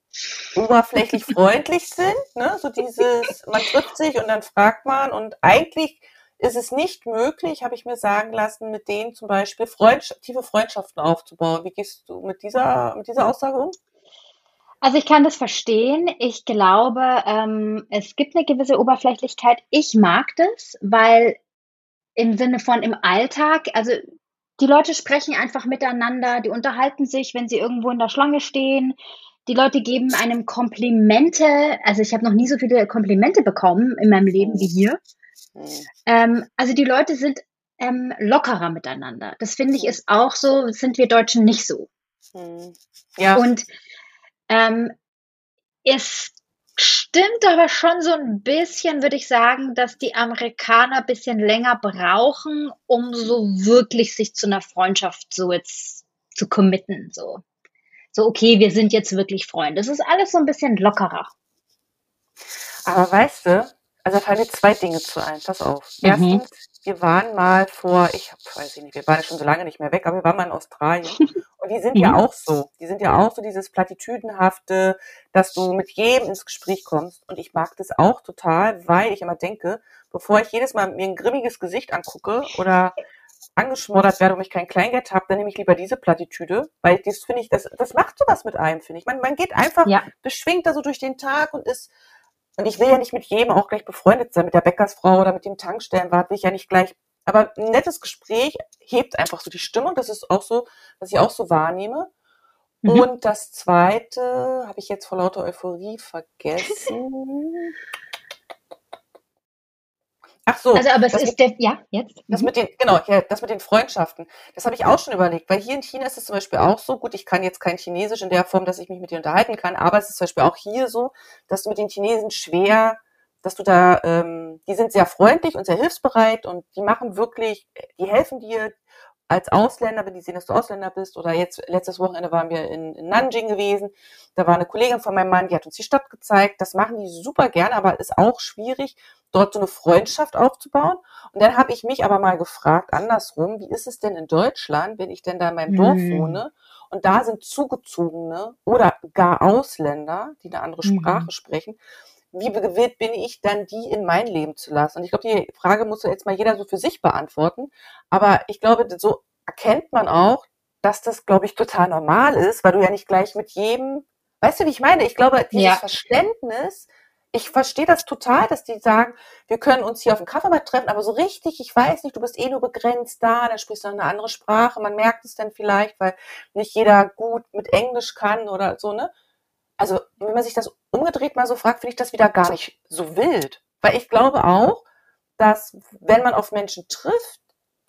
oberflächlich freundlich sind. Ne? So dieses, man trifft sich und dann fragt man und eigentlich ist es nicht möglich, habe ich mir sagen lassen, mit denen zum Beispiel Freundschaft, tiefe Freundschaften aufzubauen. Wie gehst du mit dieser, mit dieser Aussage um? Also ich kann das verstehen. Ich glaube, ähm, es gibt eine gewisse Oberflächlichkeit. Ich mag das, weil im Sinne von im Alltag, also die Leute sprechen einfach miteinander, die unterhalten sich, wenn sie irgendwo in der Schlange stehen. Die Leute geben einem Komplimente. Also ich habe noch nie so viele Komplimente bekommen in meinem Leben wie hier. Mhm. Ähm, also die Leute sind ähm, lockerer miteinander. Das finde ich ist auch so, sind wir Deutschen nicht so. Mhm. Ja. Und ähm, es stimmt aber schon so ein bisschen, würde ich sagen, dass die Amerikaner ein bisschen länger brauchen, um so wirklich sich zu einer Freundschaft so jetzt zu committen. So, so okay, wir sind jetzt wirklich Freunde. Das ist alles so ein bisschen lockerer. Aber weißt du, also da fallen mir zwei Dinge zu ein. Pass auf. Mhm. Erstens, wir waren mal vor, ich weiß nicht, wir waren schon so lange nicht mehr weg, aber wir waren mal in Australien. Und die sind mhm. ja auch so. Die sind ja auch so dieses Platitüdenhafte, dass du mit jedem ins Gespräch kommst. Und ich mag das auch total, weil ich immer denke, bevor ich jedes Mal mir ein grimmiges Gesicht angucke oder angeschmordert werde und ich kein Kleingeld habe, dann nehme ich lieber diese Plattitüde, weil das finde ich, das, das macht sowas mit einem, finde ich. Man, man geht einfach ja. beschwingt da so durch den Tag und ist und ich will ja nicht mit jedem auch gleich befreundet sein, mit der Bäckersfrau oder mit dem Tankstellenwart, will ich ja nicht gleich. Aber ein nettes Gespräch hebt einfach so die Stimmung. Das ist auch so, was ich auch so wahrnehme. Mhm. Und das zweite habe ich jetzt vor lauter Euphorie vergessen. Ach so. Also, aber es ist mit, der, ja, jetzt. Das mhm. mit den, genau, ja, das mit den Freundschaften. Das habe ich auch schon überlegt, weil hier in China ist es zum Beispiel auch so, gut, ich kann jetzt kein Chinesisch in der Form, dass ich mich mit dir unterhalten kann, aber es ist zum Beispiel auch hier so, dass du mit den Chinesen schwer, dass du da, ähm, die sind sehr freundlich und sehr hilfsbereit und die machen wirklich, die helfen dir, als Ausländer, wenn die sehen, dass du Ausländer bist, oder jetzt letztes Wochenende waren wir in, in Nanjing gewesen, da war eine Kollegin von meinem Mann, die hat uns die Stadt gezeigt. Das machen die super gerne, aber ist auch schwierig, dort so eine Freundschaft aufzubauen. Und dann habe ich mich aber mal gefragt, andersrum, wie ist es denn in Deutschland, wenn ich denn da in meinem mhm. Dorf wohne und da sind Zugezogene oder gar Ausländer, die eine andere Sprache mhm. sprechen, wie gewillt bin ich dann, die in mein Leben zu lassen? Und ich glaube, die Frage muss jetzt mal jeder so für sich beantworten. Aber ich glaube, so erkennt man auch, dass das, glaube ich, total normal ist, weil du ja nicht gleich mit jedem, weißt du, wie ich meine? Ich glaube, dieses ja. Verständnis, ich verstehe das total, dass die sagen, wir können uns hier auf dem Kaffeemarkt treffen, aber so richtig, ich weiß nicht, du bist eh nur begrenzt da, dann sprichst du eine andere Sprache, man merkt es dann vielleicht, weil nicht jeder gut mit Englisch kann oder so, ne? also wenn man sich das umgedreht mal so fragt, finde ich das wieder gar nicht so wild. Weil ich glaube auch, dass wenn man auf Menschen trifft,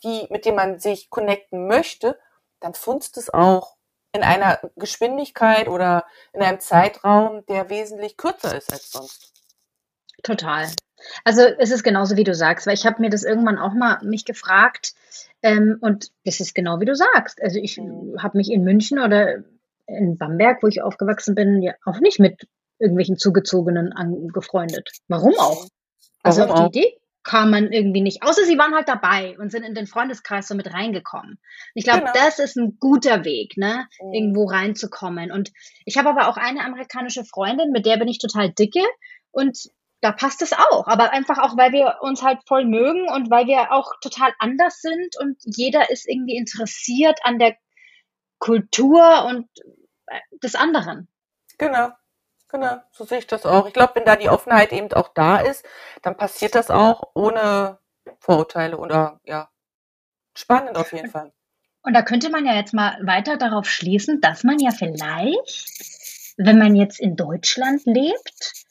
die, mit denen man sich connecten möchte, dann funzt es auch in einer Geschwindigkeit oder in einem Zeitraum, der wesentlich kürzer ist als sonst. Total. Also es ist genauso wie du sagst, weil ich habe mir das irgendwann auch mal mich gefragt ähm, und das ist genau wie du sagst. Also ich mhm. habe mich in München oder in Bamberg, wo ich aufgewachsen bin, ja auch nicht mit irgendwelchen Zugezogenen angefreundet. Warum auch? Also Warum auf die Idee kam man irgendwie nicht. Außer sie waren halt dabei und sind in den Freundeskreis so mit reingekommen. Ich glaube, genau. das ist ein guter Weg, ne, mhm. irgendwo reinzukommen. Und ich habe aber auch eine amerikanische Freundin, mit der bin ich total dicke und da passt es auch. Aber einfach auch, weil wir uns halt voll mögen und weil wir auch total anders sind und jeder ist irgendwie interessiert an der Kultur und äh, des anderen. Genau. Genau, so sehe ich das auch. Ich glaube, wenn da die Offenheit eben auch da ist, dann passiert das auch ohne Vorurteile oder ja, spannend auf jeden Fall. Und da könnte man ja jetzt mal weiter darauf schließen, dass man ja vielleicht, wenn man jetzt in Deutschland lebt,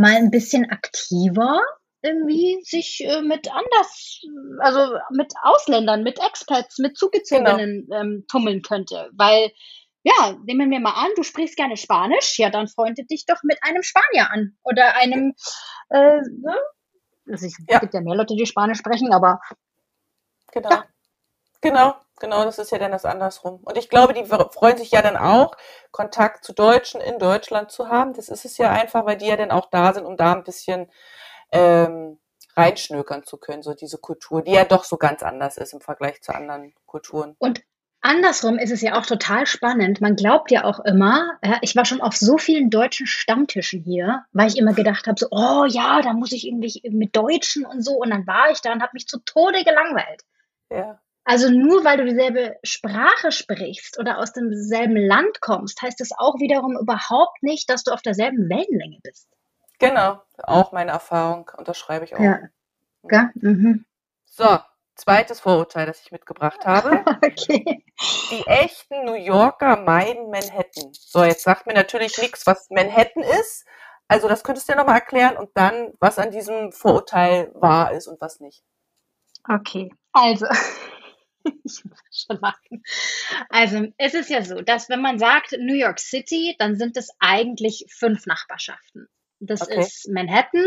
mal ein bisschen aktiver irgendwie sich äh, mit anders, also mit Ausländern, mit Expats, mit Zugezogenen genau. ähm, tummeln könnte. Weil, ja, nehmen wir mal an, du sprichst gerne Spanisch, ja, dann freunde dich doch mit einem Spanier an oder einem, äh, ne? also es ja. gibt ja mehr Leute, die Spanisch sprechen, aber genau. Ja. Genau, genau, das ist ja dann das andersrum. Und ich glaube, die freuen sich ja dann auch, Kontakt zu Deutschen in Deutschland zu haben. Das ist es ja einfach, weil die ja dann auch da sind, um da ein bisschen ähm, reinschnökern zu können, so diese Kultur, die ja doch so ganz anders ist im Vergleich zu anderen Kulturen. Und andersrum ist es ja auch total spannend. Man glaubt ja auch immer, ich war schon auf so vielen deutschen Stammtischen hier, weil ich immer gedacht habe, so, oh ja, da muss ich irgendwie mit Deutschen und so. Und dann war ich da und habe mich zu Tode gelangweilt. Ja. Also nur weil du dieselbe Sprache sprichst oder aus demselben Land kommst, heißt es auch wiederum überhaupt nicht, dass du auf derselben Wellenlänge bist. Genau, auch meine Erfahrung, unterschreibe ich auch. Ja. ja. Mhm. So, zweites Vorurteil, das ich mitgebracht habe. okay. Die echten New Yorker meiden Manhattan. So, jetzt sagt mir natürlich nichts, was Manhattan ist. Also das könntest du ja nochmal erklären und dann, was an diesem Vorurteil wahr ist und was nicht. Okay, also ich muss schon lachen. Also es ist ja so, dass wenn man sagt New York City, dann sind es eigentlich fünf Nachbarschaften. Das okay. ist Manhattan,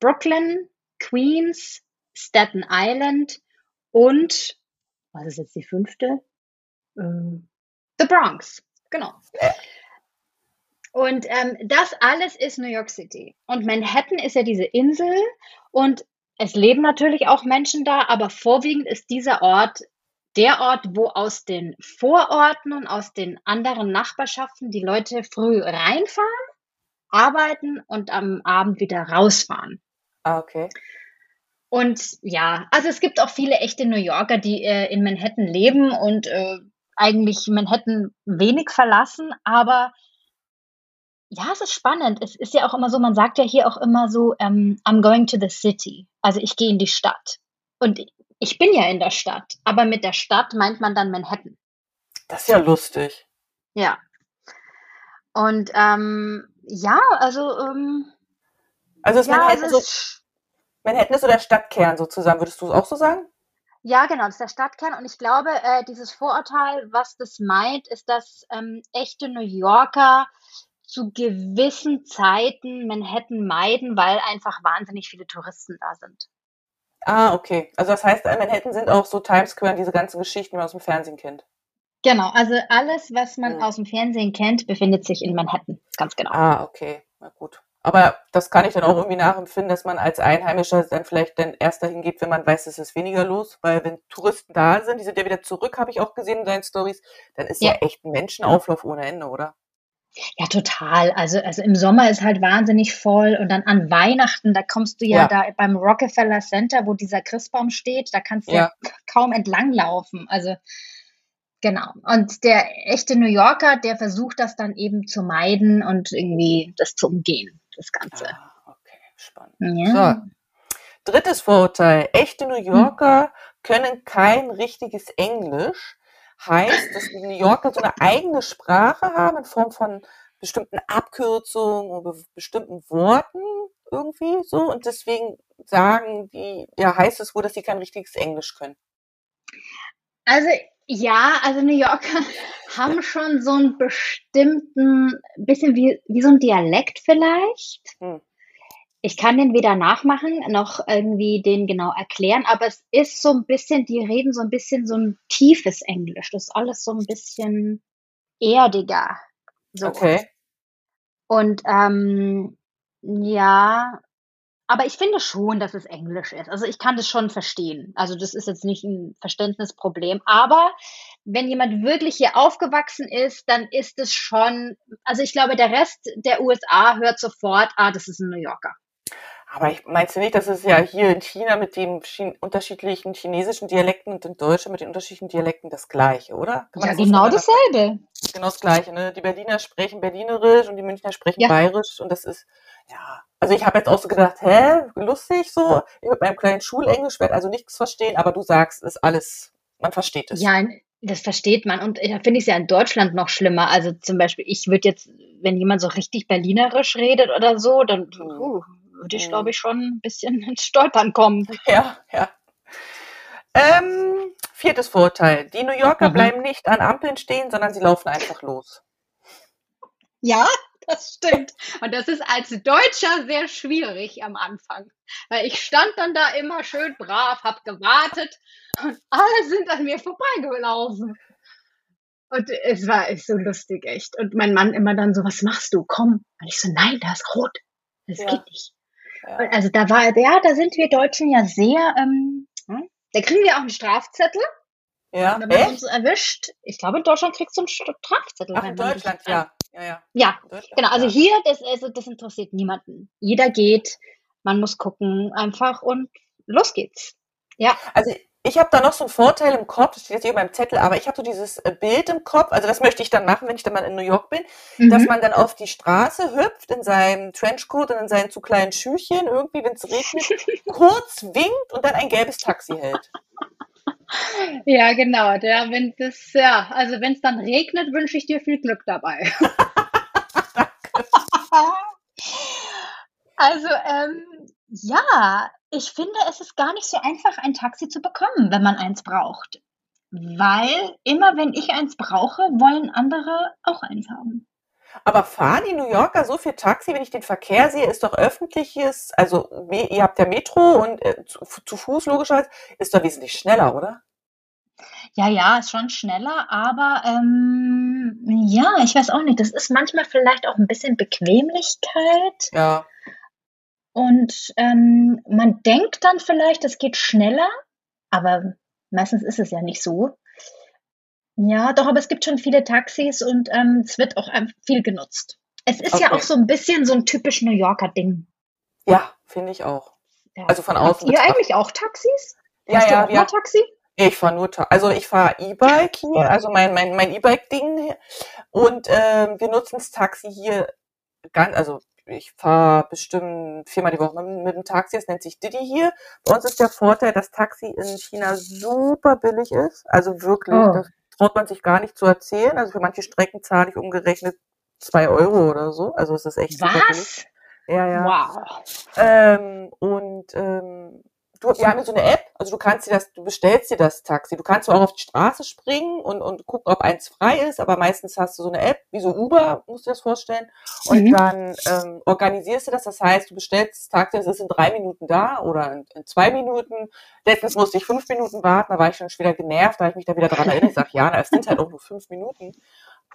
Brooklyn, Queens, Staten Island und, was ist jetzt die fünfte? Uh, The Bronx, genau. Und ähm, das alles ist New York City. Und Manhattan ist ja diese Insel und es leben natürlich auch Menschen da, aber vorwiegend ist dieser Ort der Ort, wo aus den Vororten und aus den anderen Nachbarschaften die Leute früh reinfahren, arbeiten und am Abend wieder rausfahren. Ah, okay. Und ja, also es gibt auch viele echte New Yorker, die äh, in Manhattan leben und äh, eigentlich Manhattan wenig verlassen, aber ja, es ist spannend. Es ist ja auch immer so, man sagt ja hier auch immer so, ähm, I'm going to the city. Also ich gehe in die Stadt. Und ich bin ja in der Stadt, aber mit der Stadt meint man dann Manhattan. Das ist ja lustig. Ja. Und ähm, ja, also. Ähm, also ist ja, Manhattan, so, Manhattan ist so der Stadtkern sozusagen, würdest du es auch so sagen? Ja, genau, das ist der Stadtkern. Und ich glaube, äh, dieses Vorurteil, was das meint, ist, dass ähm, echte New Yorker zu gewissen Zeiten Manhattan meiden, weil einfach wahnsinnig viele Touristen da sind. Ah, okay. Also das heißt, in Manhattan sind auch so Times Square und diese ganzen Geschichten, die man aus dem Fernsehen kennt. Genau, also alles, was man hm. aus dem Fernsehen kennt, befindet sich in Manhattan. Ganz genau. Ah, okay. Na gut. Aber das kann ich dann auch irgendwie nachempfinden, dass man als Einheimischer dann vielleicht dann erst dahin geht, wenn man weiß, es ist weniger los. Weil wenn Touristen da sind, die sind ja wieder zurück, habe ich auch gesehen in deinen Stories, dann ist ja, ja echt ein Menschenauflauf ohne Ende, oder? Ja, total. Also, also im Sommer ist halt wahnsinnig voll und dann an Weihnachten, da kommst du ja, ja. da beim Rockefeller Center, wo dieser Christbaum steht, da kannst du ja, ja kaum entlanglaufen. Also genau. Und der echte New Yorker, der versucht das dann eben zu meiden und irgendwie das zu umgehen, das Ganze. Ah, okay, spannend. Ja. So. Drittes Vorurteil. Echte New Yorker hm. können kein richtiges Englisch heißt, dass die New Yorker so eine eigene Sprache haben in Form von bestimmten Abkürzungen oder bestimmten Worten irgendwie so und deswegen sagen die, ja, heißt es wohl, dass sie kein richtiges Englisch können. Also ja, also New Yorker haben schon so einen bestimmten, bisschen wie, wie so ein Dialekt vielleicht. Hm ich kann den weder nachmachen noch irgendwie den genau erklären, aber es ist so ein bisschen, die reden so ein bisschen so ein tiefes Englisch. Das ist alles so ein bisschen erdiger. So. Okay. Und ähm, ja, aber ich finde schon, dass es Englisch ist. Also ich kann das schon verstehen. Also das ist jetzt nicht ein Verständnisproblem. Aber wenn jemand wirklich hier aufgewachsen ist, dann ist es schon, also ich glaube, der Rest der USA hört sofort, ah, das ist ein New Yorker. Aber ich meinst du nicht, dass es ja hier in China mit den Ch unterschiedlichen chinesischen Dialekten und in Deutschland mit den unterschiedlichen Dialekten das Gleiche, oder? ja, das genau dasselbe. Genau das Gleiche, ne? Die Berliner sprechen Berlinerisch und die Münchner sprechen ja. Bayerisch und das ist, ja. Also ich habe jetzt auch so gedacht, hä, lustig so. Ich mit meinem kleinen Schulenglisch werde also nichts verstehen, aber du sagst, ist alles, man versteht es. Ja, das versteht man. Und da finde ich es ja in Deutschland noch schlimmer. Also zum Beispiel, ich würde jetzt, wenn jemand so richtig Berlinerisch redet oder so, dann, uh, würde ich, glaube ich, schon ein bisschen ins Stolpern kommen. Ja, ja. Ähm, viertes Vorteil. Die New Yorker mhm. bleiben nicht an Ampeln stehen, sondern sie laufen einfach los. Ja, das stimmt. Und das ist als Deutscher sehr schwierig am Anfang. Weil ich stand dann da immer schön brav, hab gewartet und alle sind an mir vorbeigelaufen. Und es war echt so lustig, echt. Und mein Mann immer dann so, was machst du? Komm. Und ich so, nein, da ist rot. Das ja. geht nicht. Also da war, ja, da sind wir Deutschen ja sehr, ähm, hm? da kriegen wir auch einen Strafzettel. Ja, und wenn man uns erwischt, ich glaube in Deutschland kriegst du einen Strafzettel. Ach, in Deutschland, ja. Ja, ja. ja genau. Also hier, das, also das interessiert niemanden. Jeder geht, man muss gucken einfach und los geht's. Ja. Also ich habe da noch so einen Vorteil im Kopf, das steht jetzt hier beim Zettel, aber ich habe so dieses äh, Bild im Kopf, also das möchte ich dann machen, wenn ich dann mal in New York bin, mhm. dass man dann auf die Straße hüpft in seinem Trenchcoat und in seinen zu kleinen Schüchchen, irgendwie, wenn es regnet, kurz winkt und dann ein gelbes Taxi hält. Ja, genau. Der, wenn das, ja, also wenn es dann regnet, wünsche ich dir viel Glück dabei. also, ähm, ja, ich finde, es ist gar nicht so einfach, ein Taxi zu bekommen, wenn man eins braucht. Weil immer wenn ich eins brauche, wollen andere auch eins haben. Aber fahren die New Yorker so viel Taxi, wenn ich den Verkehr sehe, ist doch öffentliches, also ihr habt ja Metro und äh, zu, zu, Fuß logischerweise, ist doch wesentlich schneller, oder? Ja, ja, ist schon schneller, aber ähm, ja, ich weiß auch nicht. Das ist manchmal vielleicht auch ein bisschen Bequemlichkeit. Ja. Und ähm, man denkt dann vielleicht, es geht schneller, aber meistens ist es ja nicht so. Ja, doch, aber es gibt schon viele Taxis und ähm, es wird auch viel genutzt. Es ist okay. ja auch so ein bisschen so ein typisch New Yorker Ding. Ja, finde ich auch. Ja. Also von außen. Ihr eigentlich auch Taxis? Ja, Hast ja, du auch ja. Taxi? Ich fahre nur, also ich fahre E-Bike hier, also mein, mein, mein E-Bike-Ding. Und äh, wir nutzen das Taxi hier ganz, also ich fahre bestimmt viermal die Woche mit, dem Taxi, es nennt sich Didi hier. Bei uns ist der Vorteil, dass Taxi in China super billig ist. Also wirklich, oh. das traut man sich gar nicht zu erzählen. Also für manche Strecken zahle ich umgerechnet zwei Euro oder so. Also es ist echt Was? super billig. Ja, ja. Wow. Ähm, und ähm, du, wir haben so eine App, also du kannst dir das, du bestellst dir das Taxi. Du kannst auch auf die Straße springen und, und gucken, ob eins frei ist, aber meistens hast du so eine App, wie so Uber, musst du dir das vorstellen. Und mhm. dann ähm, organisierst du das, das heißt, du bestellst das Taxi, es ist in drei Minuten da oder in, in zwei Minuten. Letztens musste ich fünf Minuten warten, da war ich schon wieder genervt, da habe ich mich da wieder dran erinnert, ich sage, ja, es sind halt auch nur fünf Minuten.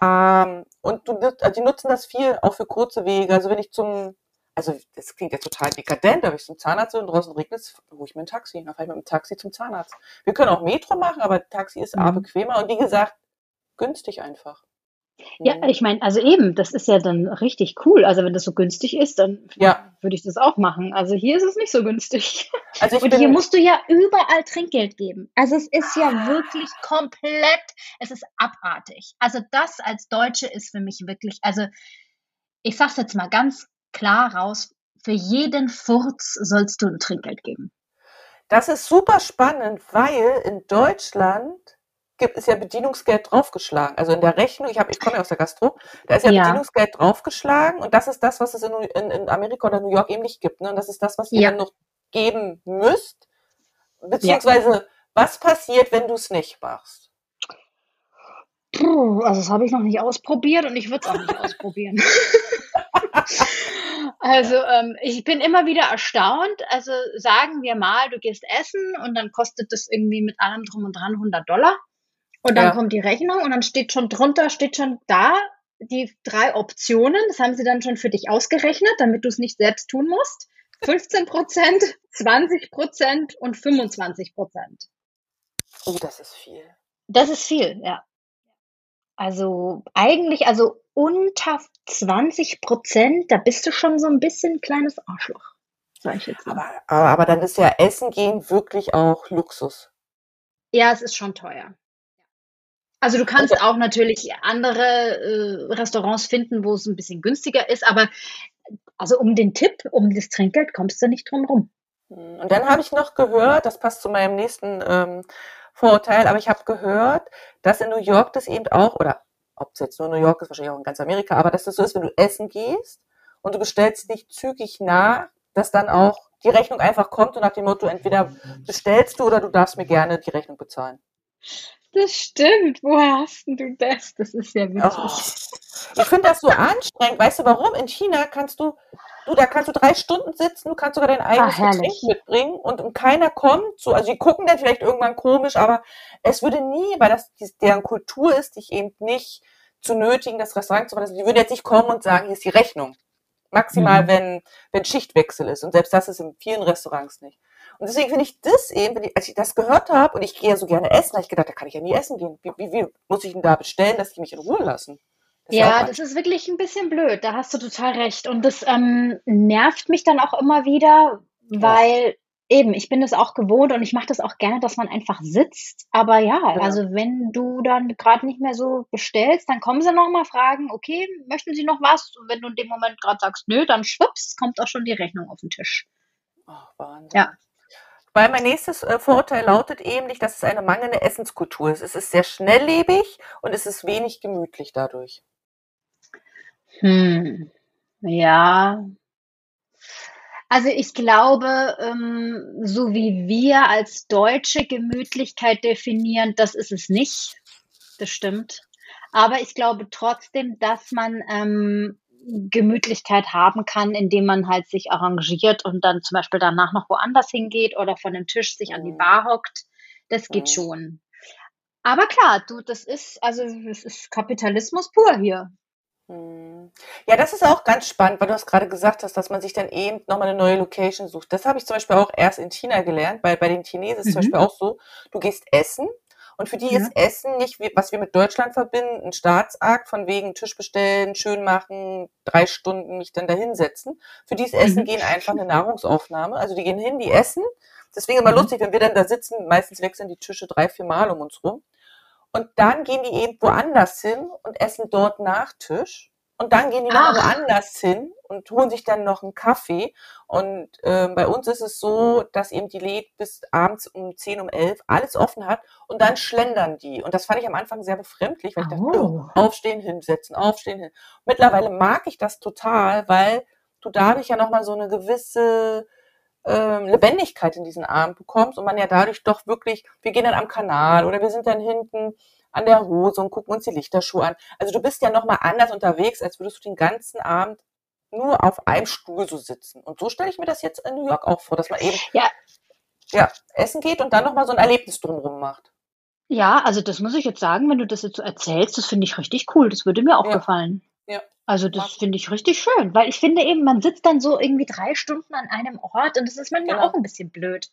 Ähm, und du, also die nutzen das viel, auch für kurze Wege. Also wenn ich zum also das klingt ja total dekadent, aber ich zum Zahnarzt und draußen regnet es, hole ich mir ein Taxi. Dann fahre ich mit dem Taxi zum Zahnarzt. Wir können auch Metro machen, aber Taxi ist A, mhm. bequemer und wie gesagt, günstig einfach. Ja, mhm. ich meine, also eben, das ist ja dann richtig cool. Also wenn das so günstig ist, dann ja. würde ich das auch machen. Also hier ist es nicht so günstig. Also und hier musst du ja überall Trinkgeld geben. Also es ist ja ah. wirklich komplett, es ist abartig. Also das als Deutsche ist für mich wirklich, also ich sag's jetzt mal ganz klar raus, für jeden Furz sollst du ein Trinkgeld geben. Das ist super spannend, weil in Deutschland gibt es ja Bedienungsgeld draufgeschlagen. Also in der Rechnung, ich, ich komme ja aus der Gastro, da ist ja, ja, Bedienungsgeld draufgeschlagen und das ist das, was es in, in, in, Amerika oder New York eben nicht gibt. Ne? Und das ist das, was ihr ja. dann noch geben müsst. Beziehungsweise, ja. was passiert, wenn du es nicht machst? Puh, also das habe ich noch nicht ausprobiert und ich würde es auch nicht ausprobieren. Also ähm, ich bin immer wieder erstaunt. Also sagen wir mal, du gehst essen und dann kostet das irgendwie mit allem drum und dran 100 Dollar. Und dann ja. kommt die Rechnung und dann steht schon drunter, steht schon da die drei Optionen. Das haben sie dann schon für dich ausgerechnet, damit du es nicht selbst tun musst. 15 Prozent, 20 Prozent und 25 Prozent. Oh, das ist viel. Das ist viel, ja. Also eigentlich, also unter 20 Prozent, da bist du schon so ein bisschen kleines Arschloch, sag ich jetzt mal. Aber, aber, dann ist ja Essen gehen wirklich auch Luxus. Ja, es ist schon teuer. Also du kannst auch natürlich andere äh, Restaurants finden, wo es ein bisschen günstiger ist, aber also um den Tipp, um das Trinkgeld kommst du nicht drum rum. Hm, und dann habe ich noch gehört, das passt zu meinem nächsten ähm, Vorurteil, aber ich habe gehört, dass in New York das eben auch, oder ob es jetzt nur New York ist, wahrscheinlich auch in ganz Amerika, aber dass das so ist, wenn du essen gehst und du bestellst nicht zügig nach, dass dann auch die Rechnung einfach kommt und nach dem Motto, entweder bestellst du oder du darfst mir gerne die Rechnung bezahlen. Das stimmt. Woher hast du das? Das ist ja wirklich. Oh. Ich finde das so anstrengend. Weißt du warum? In China kannst du, du, da kannst du drei Stunden sitzen, du kannst sogar dein eigenes Ach, Getränk mitbringen und, und keiner kommt. So, also die gucken dann vielleicht irgendwann komisch, aber es würde nie, weil das deren Kultur ist, dich eben nicht zu nötigen, das Restaurant zu verlassen. Die würden jetzt nicht kommen und sagen, hier ist die Rechnung. Maximal, mhm. wenn, wenn Schichtwechsel ist. Und selbst das ist in vielen Restaurants nicht. Und deswegen finde ich das eben, als ich das gehört habe, und ich gehe ja so gerne essen, habe ich gedacht, da kann ich ja nie essen gehen. Wie, wie, wie muss ich denn da bestellen, dass die mich in Ruhe lassen? Das ja, das ist wirklich ein bisschen blöd. Da hast du total recht. Und das ähm, nervt mich dann auch immer wieder, weil ja. eben, ich bin das auch gewohnt und ich mache das auch gerne, dass man einfach sitzt. Aber ja, ja. also wenn du dann gerade nicht mehr so bestellst, dann kommen sie nochmal fragen, okay, möchten Sie noch was? Und wenn du in dem Moment gerade sagst, nö, dann schwupps, kommt auch schon die Rechnung auf den Tisch. Ach, Wahnsinn. Ja. Weil mein nächstes äh, Vorurteil lautet eben nicht, dass es eine mangelnde Essenskultur ist. Es ist sehr schnelllebig und es ist wenig gemütlich dadurch. Hm. Ja. Also ich glaube, ähm, so wie wir als Deutsche Gemütlichkeit definieren, das ist es nicht. Das stimmt. Aber ich glaube trotzdem, dass man ähm, Gemütlichkeit haben kann, indem man halt sich arrangiert und dann zum Beispiel danach noch woanders hingeht oder von dem Tisch sich an die. Bar hockt. Das geht schon. Aber klar, du, das ist, also das ist Kapitalismus pur hier. Mhm. Ja, das ist auch ganz spannend, weil du hast gerade gesagt hast, dass man sich dann eben nochmal eine neue Location sucht. Das habe ich zum Beispiel auch erst in China gelernt, weil bei den Chinesen ist mhm. zum Beispiel auch so, du gehst essen und für die ja. ist Essen nicht, was wir mit Deutschland verbinden, ein Staatsakt von wegen Tisch bestellen, schön machen, drei Stunden mich dann da hinsetzen. Für die ist Essen mhm. gehen einfach eine Nahrungsaufnahme. Also die gehen hin, die essen. Deswegen immer mhm. lustig, wenn wir dann da sitzen, meistens wechseln die Tische drei, vier Mal um uns rum. Und dann gehen die eben woanders hin und essen dort Nachtisch. Und dann gehen die noch woanders hin und holen sich dann noch einen Kaffee. Und äh, bei uns ist es so, dass eben die Läd bis abends um 10, um 11 alles offen hat und dann schlendern die. Und das fand ich am Anfang sehr befremdlich, weil ich dachte, oh, aufstehen, hinsetzen, aufstehen, hin. Mittlerweile mag ich das total, weil du dadurch ja nochmal so eine gewisse ähm, Lebendigkeit in diesen Abend bekommst und man ja dadurch doch wirklich, wir gehen dann am Kanal oder wir sind dann hinten an der Hose und gucken uns die Lichterschuhe an. Also du bist ja nochmal anders unterwegs, als würdest du den ganzen Abend nur auf einem Stuhl so sitzen. Und so stelle ich mir das jetzt in New York auch vor, dass man eben ja, ja essen geht und dann nochmal so ein Erlebnis drumherum macht. Ja, also das muss ich jetzt sagen, wenn du das jetzt so erzählst, das finde ich richtig cool. Das würde mir auch ja. gefallen. Ja. Also das finde ich richtig schön, weil ich finde eben, man sitzt dann so irgendwie drei Stunden an einem Ort und das ist manchmal genau. auch ein bisschen blöd.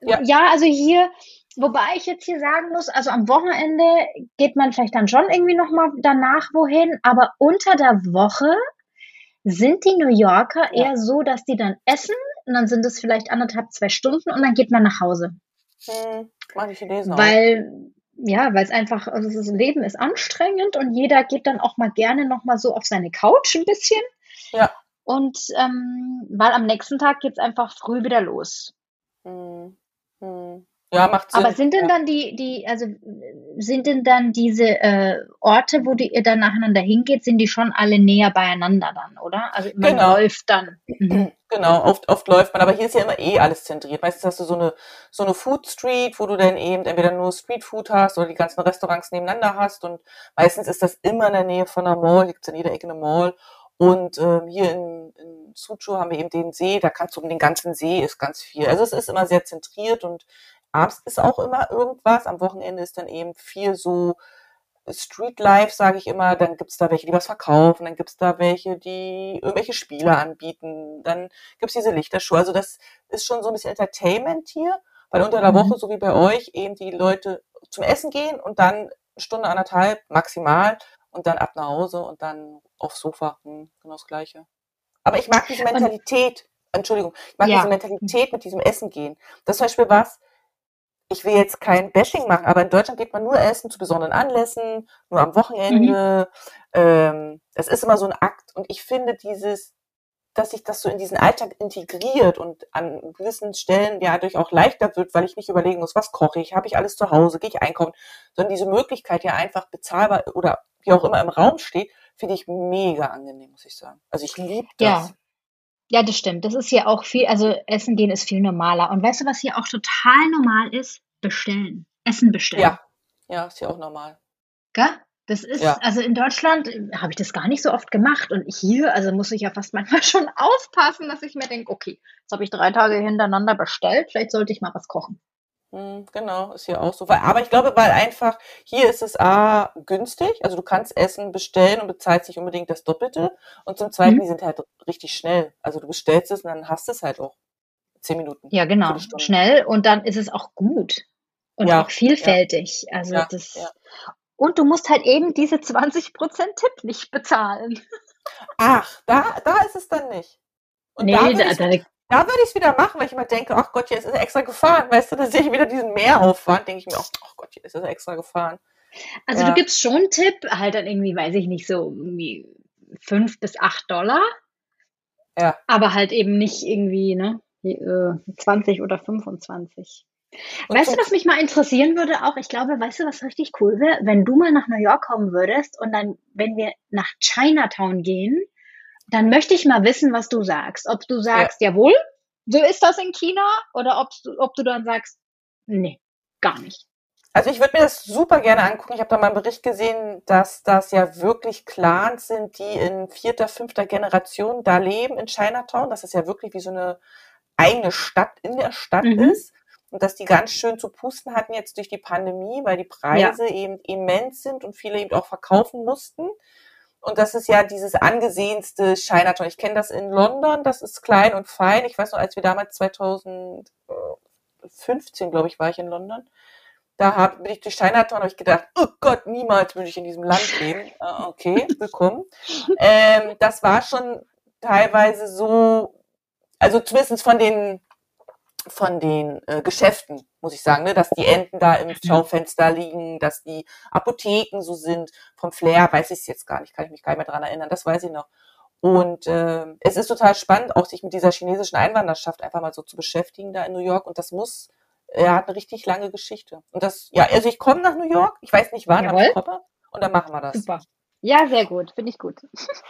Ja. ja, also hier, wobei ich jetzt hier sagen muss, also am Wochenende geht man vielleicht dann schon irgendwie nochmal danach wohin, aber unter der Woche sind die New Yorker ja. eher so, dass die dann essen und dann sind es vielleicht anderthalb, zwei Stunden und dann geht man nach Hause. Hm, manche lesen Weil, ja, weil es einfach, also das Leben ist anstrengend und jeder geht dann auch mal gerne nochmal so auf seine Couch ein bisschen. Ja. Und ähm, weil am nächsten Tag geht es einfach früh wieder los. Hm. Hm. Ja, macht Sinn. Aber sind denn ja. dann die, die, also sind denn dann diese äh, Orte, wo die, ihr dann nacheinander hingeht, sind die schon alle näher beieinander dann, oder? Also man genau. läuft dann. Mhm. Genau, oft, oft läuft man, aber hier ist ja immer eh alles zentriert. Meistens hast du so eine, so eine Food Street, wo du dann eben entweder nur Street Food hast oder die ganzen Restaurants nebeneinander hast und meistens ist das immer in der Nähe von einer Mall, gibt es in jeder Ecke eine Mall und ähm, hier in, in Sucho haben wir eben den See, da kannst du um den ganzen See ist ganz viel. Also es ist immer sehr zentriert und abends ist auch immer irgendwas. Am Wochenende ist dann eben viel so Street Life, sage ich immer. Dann gibt's da welche, die was verkaufen. Dann gibt's da welche, die irgendwelche Spiele anbieten. Dann gibt's diese Lichterschuhe. Also das ist schon so ein bisschen Entertainment hier, weil unter der mhm. Woche, so wie bei euch, eben die Leute zum Essen gehen und dann eine Stunde, anderthalb maximal und dann ab nach Hause und dann aufs Sofa. Hm, genau das Gleiche. Aber ich mag diese Mentalität. Entschuldigung, ich mag ja. diese Mentalität mit diesem Essen gehen. Das ist zum Beispiel was, ich will jetzt kein Bashing machen, aber in Deutschland geht man nur essen zu besonderen Anlässen, nur am Wochenende. Mhm. Ähm, das ist immer so ein Akt. Und ich finde dieses, dass sich das so in diesen Alltag integriert und an gewissen Stellen ja dadurch auch leichter wird, weil ich nicht überlegen muss, was koche ich, habe ich alles zu Hause, gehe ich einkaufen, sondern diese Möglichkeit ja einfach bezahlbar oder wie auch immer im Raum steht, finde ich mega angenehm, muss ich sagen. Also ich liebe das. Ja. Ja, das stimmt. Das ist hier auch viel, also Essen gehen ist viel normaler. Und weißt du, was hier auch total normal ist? Bestellen. Essen bestellen. Ja, ja, ist hier auch normal. Gell? Das ist, ja. also in Deutschland äh, habe ich das gar nicht so oft gemacht. Und hier, also muss ich ja fast manchmal schon aufpassen, dass ich mir denke, okay, jetzt habe ich drei Tage hintereinander bestellt, vielleicht sollte ich mal was kochen. Hm, genau, ist hier auch so. Aber ich glaube, weil einfach hier ist es A günstig, also du kannst Essen bestellen und bezahlst nicht unbedingt das Doppelte. Und zum Zweiten, mhm. die sind halt richtig schnell. Also du bestellst es und dann hast du es halt auch zehn Minuten. Ja, genau. Schnell und dann ist es auch gut und ja, auch vielfältig. Ja. Also ja, das. Und du musst halt eben diese 20% Tipp nicht bezahlen. Ach, da, da ist es dann nicht. Und nee, da, da, da würde ich es wieder machen, weil ich immer denke, ach Gott, hier ist es extra gefahren. Weißt du, da sehe ich wieder diesen Mehraufwand, denke ich mir, ach Gott, hier ist es extra gefahren. Also ja. du gibst schon einen Tipp, halt dann irgendwie, weiß ich nicht, so irgendwie fünf bis acht Dollar. Ja. Aber halt eben nicht irgendwie, ne, 20 äh, oder 25. Und weißt du, was mich mal interessieren würde auch? Ich glaube, weißt du, was richtig cool wäre? Wenn du mal nach New York kommen würdest und dann, wenn wir nach Chinatown gehen, dann möchte ich mal wissen, was du sagst. Ob du sagst, ja. jawohl, so ist das in China, oder ob du, ob du dann sagst, nee, gar nicht. Also ich würde mir das super gerne angucken. Ich habe da mal einen Bericht gesehen, dass das ja wirklich Clans sind, die in vierter, fünfter Generation da leben in Chinatown. Dass das ja wirklich wie so eine eigene Stadt in der Stadt mhm. ist. Und dass die ganz schön zu pusten hatten jetzt durch die Pandemie, weil die Preise ja. eben immens sind und viele eben auch verkaufen mussten. Und das ist ja dieses angesehenste Chinatown. Ich kenne das in London, das ist klein und fein. Ich weiß noch, als wir damals 2015, glaube ich, war ich in London. Da hab, bin ich durch Chinatown, habe ich gedacht, oh Gott, niemals würde ich in diesem Land leben. Ah, okay, willkommen. ähm, das war schon teilweise so, also zumindest von den von den äh, Geschäften, muss ich sagen, ne? dass die Enten da im Schaufenster liegen, dass die Apotheken so sind. Vom Flair weiß ich es jetzt gar nicht, kann ich mich gar nicht mehr dran erinnern, das weiß ich noch. Und äh, es ist total spannend, auch sich mit dieser chinesischen Einwanderschaft einfach mal so zu beschäftigen da in New York. Und das muss, er hat eine richtig lange Geschichte. Und das, ja, also ich komme nach New York, ich weiß nicht wann, Jawohl. aber ich komme und dann machen wir das. Super. Ja, sehr gut, finde ich gut.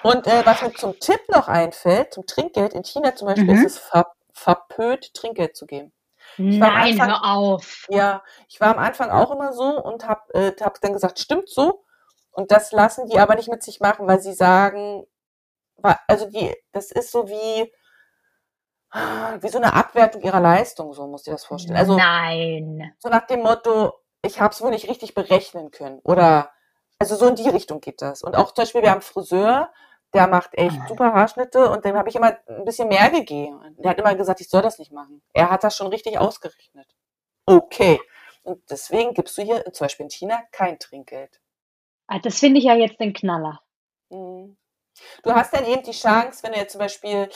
Und äh, was mir zum Tipp noch einfällt, zum Trinkgeld, in China zum Beispiel mhm. ist es ver verpönt, Trinkgeld zu geben. Nein, Anfang, hör auf. Ja, ich war am Anfang auch immer so und habe äh, hab dann gesagt, stimmt so. Und das lassen die aber nicht mit sich machen, weil sie sagen, also die, das ist so wie, wie so eine Abwertung ihrer Leistung, so muss ich das vorstellen. Also, Nein. So nach dem Motto, ich habe es wohl nicht richtig berechnen können. Oder, also so in die Richtung geht das. Und auch zum Beispiel, wir haben Friseur, der macht echt ah. super Haarschnitte und dem habe ich immer ein bisschen mehr gegeben. Der hat immer gesagt, ich soll das nicht machen. Er hat das schon richtig ausgerechnet. Okay. Und deswegen gibst du hier zum Beispiel in China kein Trinkgeld. Ah, das finde ich ja jetzt den Knaller. Mhm. Du hast dann eben die Chance, wenn du jetzt zum Beispiel,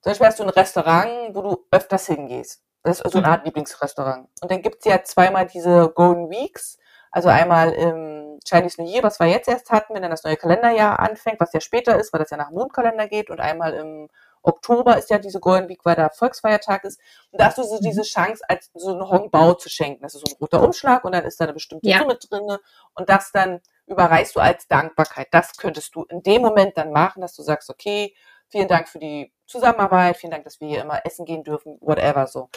zum Beispiel hast du ein Restaurant, wo du öfters hingehst. Das ist so eine mhm. Art Lieblingsrestaurant. Und dann gibt es ja zweimal diese Golden Weeks. Also einmal im Chinese New Year, was wir jetzt erst hatten, wenn dann das neue Kalenderjahr anfängt, was ja später ist, weil das ja nach Mondkalender geht. Und einmal im Oktober ist ja diese Golden Week, weil da Volksfeiertag ist. Und da hast du so mhm. diese Chance, als so einen Hongbao zu schenken. Das ist so ein roter Umschlag und dann ist da eine bestimmte ja. Summe drin. Und das dann überreichst du als Dankbarkeit. Das könntest du in dem Moment dann machen, dass du sagst, okay, vielen Dank für die Zusammenarbeit, vielen Dank, dass wir hier immer essen gehen dürfen, whatever so.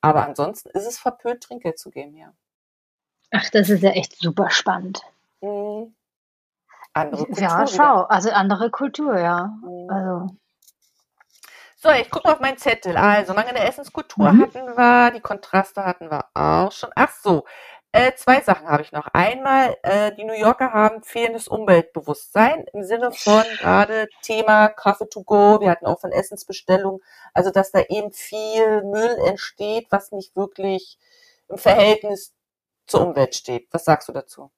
Aber ansonsten ist es verpönt, Trinkgeld zu geben, ja. Ach, das ist ja echt super spannend. Mhm. Andere Kultur. Ja, schau, also andere Kultur, ja. Mhm. Also. So, ich gucke auf meinen Zettel. Also, mangelnde Essenskultur mhm. hatten wir, die Kontraste hatten wir auch schon. Ach so, äh, zwei Sachen habe ich noch. Einmal, äh, die New Yorker haben fehlendes Umweltbewusstsein im Sinne von gerade Thema Kaffee to go. Wir hatten auch von Essensbestellung. Also, dass da eben viel Müll entsteht, was nicht wirklich im Verhältnis zur Umwelt steht. Was sagst du dazu?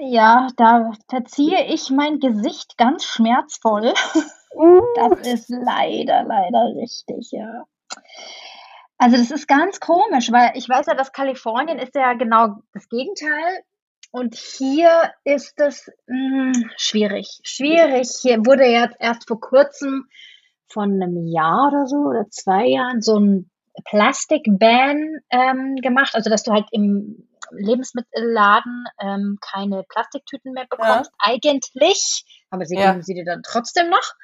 Ja, da verziehe ich mein Gesicht ganz schmerzvoll. Das ist leider, leider richtig, ja. Also das ist ganz komisch, weil ich weiß ja, dass Kalifornien ist ja genau das Gegenteil. Und hier ist es mh, hm, schwierig. Schwierig. Hier wurde jetzt erst vor kurzem von einem Jahr oder so oder zwei Jahren so ein Plastik-Ban ähm, gemacht. Also dass du halt im Lebensmittelladen ähm, keine Plastiktüten mehr bekommst. Ja. Eigentlich, aber sie ja. geben sie dir dann trotzdem noch.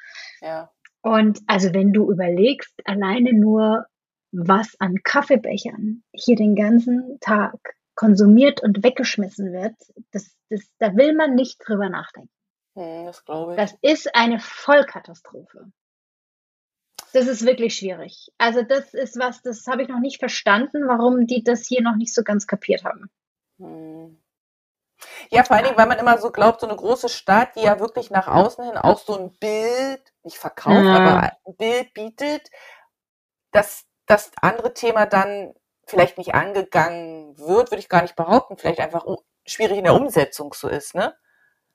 Ja. Und also wenn du überlegst, alleine nur was an Kaffeebechern hier den ganzen Tag konsumiert und weggeschmissen wird, das, das, da will man nicht drüber nachdenken. Hm, das glaube ich. Das ist eine Vollkatastrophe. Das ist wirklich schwierig. Also das ist was, das habe ich noch nicht verstanden, warum die das hier noch nicht so ganz kapiert haben. Hm. Ja, vor allen Dingen, weil man immer so glaubt, so eine große Stadt, die ja wirklich nach außen hin auch so ein Bild, nicht verkauft, ja. aber ein Bild bietet, dass das andere Thema dann vielleicht nicht angegangen wird, würde ich gar nicht behaupten, vielleicht einfach schwierig in der Umsetzung so ist, ne?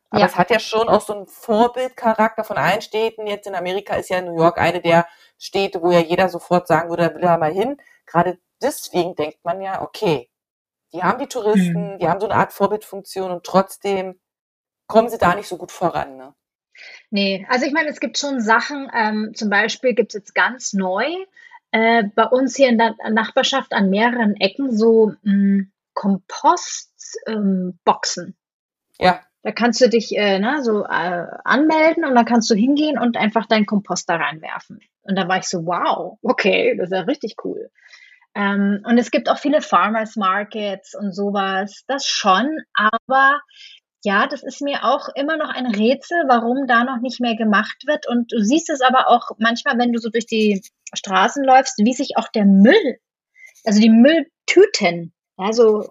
Aber ja. es hat ja schon auch so einen Vorbildcharakter von allen Städten. Jetzt in Amerika ist ja New York eine der Städte, wo ja jeder sofort sagen würde, da will er mal hin. Gerade deswegen denkt man ja, okay, die haben die Touristen, mhm. die haben so eine Art Vorbildfunktion und trotzdem kommen sie da nicht so gut voran. Ne? Nee, also ich meine, es gibt schon Sachen, ähm, zum Beispiel gibt es jetzt ganz neu äh, bei uns hier in der Nachbarschaft an mehreren Ecken so hm, Kompostboxen. Ähm, ja. Da kannst du dich äh, ne, so äh, anmelden und dann kannst du hingehen und einfach deinen Kompost da reinwerfen. Und da war ich so, wow, okay, das ist ja richtig cool. Ähm, und es gibt auch viele Farmers Markets und sowas, das schon, aber ja, das ist mir auch immer noch ein Rätsel, warum da noch nicht mehr gemacht wird. Und du siehst es aber auch manchmal, wenn du so durch die Straßen läufst, wie sich auch der Müll, also die Mülltüten, also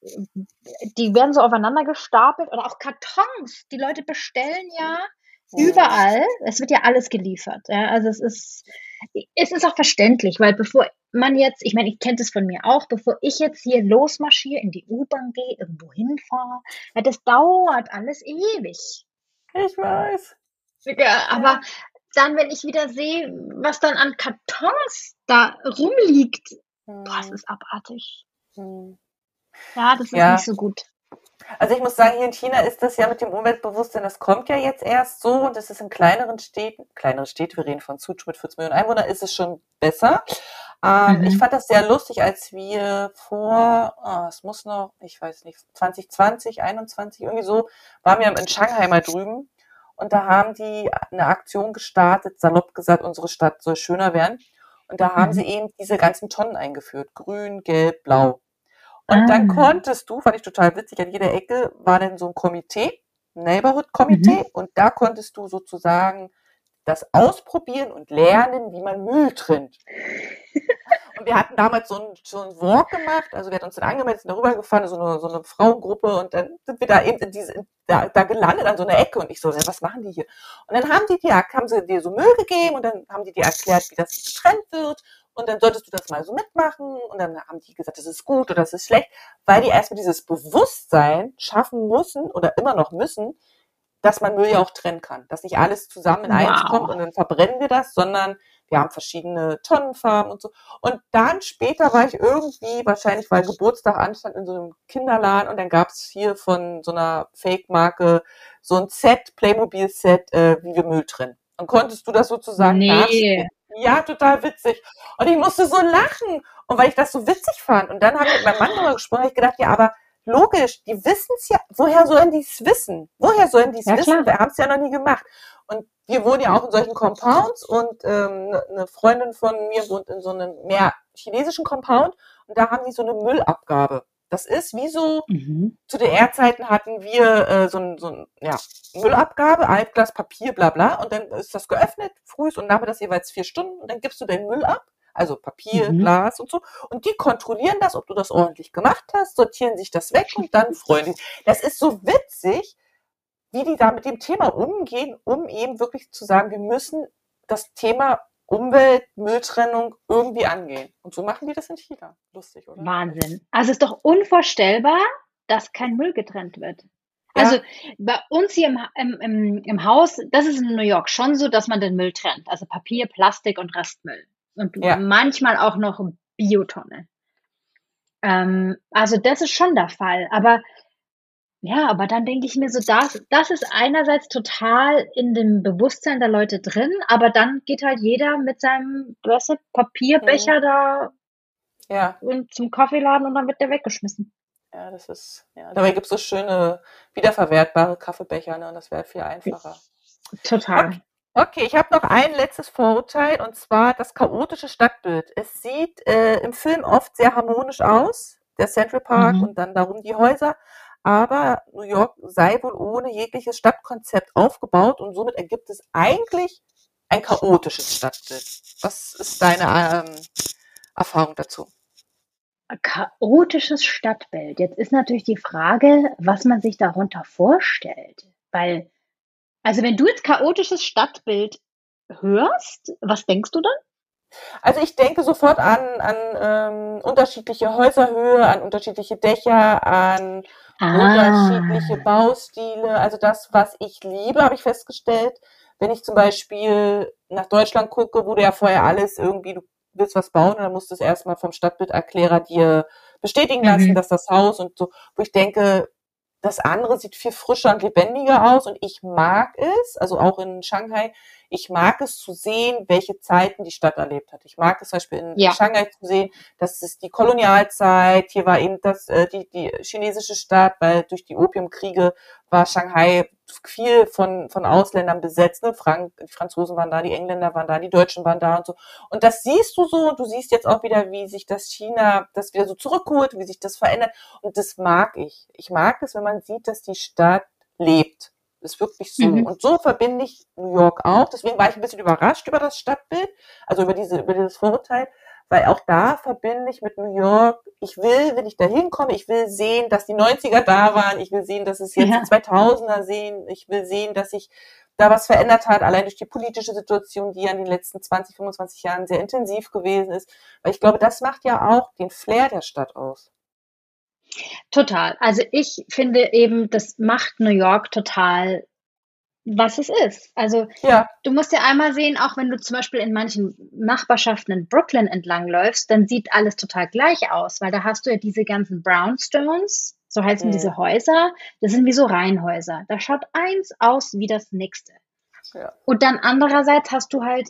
die werden so aufeinander gestapelt oder auch Kartons. Die Leute bestellen ja überall. Es wird ja alles geliefert. Ja, also es ist, es ist auch verständlich, weil bevor man jetzt, ich meine, ich kenne das von mir auch, bevor ich jetzt hier losmarschiere, in die U-Bahn gehe, irgendwo hinfahre, ja, das dauert alles ewig. Ich weiß. Ja, aber dann, wenn ich wieder sehe, was dann an Kartons da rumliegt, hm. boah, das ist abartig. Hm. Ja, das ist ja. nicht so gut. Also ich muss sagen, hier in China ist das ja mit dem Umweltbewusstsein, das kommt ja jetzt erst so und es ist in kleineren Städten, kleinere Städte, wir reden von Suzhou mit 40 Millionen Einwohnern, ist es schon besser. Ähm, mhm. Ich fand das sehr lustig, als wir vor, oh, es muss noch, ich weiß nicht, 2020, 21, irgendwie so, waren wir in Shanghai mal drüben und da haben die eine Aktion gestartet, salopp gesagt, unsere Stadt soll schöner werden. Und da haben mhm. sie eben diese ganzen Tonnen eingeführt, grün, gelb, blau. Und ah. dann konntest du, fand ich total witzig, an jeder Ecke war dann so ein Komitee, Neighborhood-Komitee, mhm. und da konntest du sozusagen das ausprobieren und lernen, wie man Müll trennt. Und wir hatten damals so ein, so ein Walk gemacht, also wir hatten uns dann angemeldet, sind darüber gefahren, so eine, so eine Frauengruppe und dann sind wir da eben in diese, da, da gelandet an so einer Ecke und ich so, was machen die hier? Und dann haben die dir, haben sie dir so Müll gegeben und dann haben die dir erklärt, wie das getrennt wird und dann solltest du das mal so mitmachen und dann haben die gesagt, das ist gut oder das ist schlecht, weil die erstmal dieses Bewusstsein schaffen müssen oder immer noch müssen, dass man Müll ja auch trennen kann, dass nicht alles zusammen in eins wow. kommt und dann verbrennen wir das, sondern wir haben verschiedene Tonnenfarben und so. Und dann später war ich irgendwie, wahrscheinlich weil Geburtstag anstand, in so einem Kinderladen und dann gab es hier von so einer Fake-Marke so ein Set, Playmobil-Set, äh, wie wir Müll trennen. Und konntest du das sozusagen nee. Ja, total witzig. Und ich musste so lachen. Und weil ich das so witzig fand. Und dann habe ich mit meinem Mann darüber gesprochen, habe ich gedacht, ja, aber logisch, die wissen es ja. Woher sollen die es wissen? Woher sollen die es ja, wissen? Wir haben es ja noch nie gemacht. Und wir wohnen ja auch in solchen Compounds und ähm, ne, eine Freundin von mir wohnt in so einem mehr chinesischen Compound und da haben die so eine Müllabgabe. Das ist wie so, mhm. zu DDR-Zeiten hatten wir äh, so, ein, so ein, ja, Müllabgabe, Altglas, Papier, bla bla. Und dann ist das geöffnet, früh und nachmittags jeweils vier Stunden. Und dann gibst du den Müll ab, also Papier, mhm. Glas und so. Und die kontrollieren das, ob du das ordentlich gemacht hast, sortieren sich das weg und dann freuen die. Das ist so witzig, wie die da mit dem Thema umgehen, um eben wirklich zu sagen, wir müssen das Thema Umwelt, Mülltrennung irgendwie angehen. Und so machen die das in China. Lustig, oder? Wahnsinn. Also es ist doch unvorstellbar, dass kein Müll getrennt wird. Ja. Also bei uns hier im, im, im, im, Haus, das ist in New York schon so, dass man den Müll trennt. Also Papier, Plastik und Restmüll. Und ja. manchmal auch noch Biotonne. Ähm, also das ist schon der Fall. Aber ja, aber dann denke ich mir so, das, das ist einerseits total in dem Bewusstsein der Leute drin, aber dann geht halt jeder mit seinem weißt du, Papierbecher mhm. da ja. und zum Kaffeeladen und dann wird der weggeschmissen. Ja, das ist, ja. Dabei gibt es so schöne wiederverwertbare Kaffeebecher, ne? Und das wäre viel einfacher. Total. Okay. Okay, ich habe noch ein letztes Vorurteil und zwar das chaotische Stadtbild. Es sieht äh, im Film oft sehr harmonisch aus, der Central Park mhm. und dann darum die Häuser aber New York sei wohl ohne jegliches Stadtkonzept aufgebaut und somit ergibt es eigentlich ein chaotisches Stadtbild. Was ist deine ähm, Erfahrung dazu? Chaotisches Stadtbild. Jetzt ist natürlich die Frage, was man sich darunter vorstellt. Weil, also wenn du jetzt chaotisches Stadtbild hörst, was denkst du dann? Also ich denke sofort an, an ähm, unterschiedliche Häuserhöhe, an unterschiedliche Dächer, an ah. unterschiedliche Baustile. Also das, was ich liebe, habe ich festgestellt. Wenn ich zum Beispiel nach Deutschland gucke, wurde ja vorher alles irgendwie, du willst was bauen und dann musst du es erstmal vom Stadtbilderklärer dir bestätigen lassen, mhm. dass das Haus und so, wo ich denke, das andere sieht viel frischer und lebendiger aus und ich mag es, also auch in Shanghai, ich mag es zu sehen, welche Zeiten die Stadt erlebt hat. Ich mag es zum Beispiel in ja. Shanghai zu sehen, dass es die Kolonialzeit, hier war eben das, äh, die, die chinesische Stadt, weil durch die Opiumkriege war Shanghai viel von, von Ausländern besetzt. Ne? Frank, die Franzosen waren da, die Engländer waren da, die Deutschen waren da und so. Und das siehst du so und du siehst jetzt auch wieder, wie sich das China das wieder so zurückholt, wie sich das verändert. Und das mag ich. Ich mag es, wenn man sieht, dass die Stadt lebt. Das ist wirklich so. Mhm. Und so verbinde ich New York auch. Deswegen war ich ein bisschen überrascht über das Stadtbild, also über diese, über dieses Vorurteil weil auch da verbinde ich mit New York, ich will, wenn ich da hinkomme, ich will sehen, dass die 90er da waren, ich will sehen, dass es jetzt ja. die 2000er sehen, ich will sehen, dass sich da was verändert hat, allein durch die politische Situation, die ja in den letzten 20, 25 Jahren sehr intensiv gewesen ist. Weil ich glaube, das macht ja auch den Flair der Stadt aus. Total. Also ich finde eben, das macht New York total was es ist. Also ja. du musst ja einmal sehen, auch wenn du zum Beispiel in manchen Nachbarschaften in Brooklyn entlangläufst, dann sieht alles total gleich aus, weil da hast du ja diese ganzen Brownstones, so heißen mhm. diese Häuser, das sind wie so Reihenhäuser. Da schaut eins aus wie das nächste. Ja. Und dann andererseits hast du halt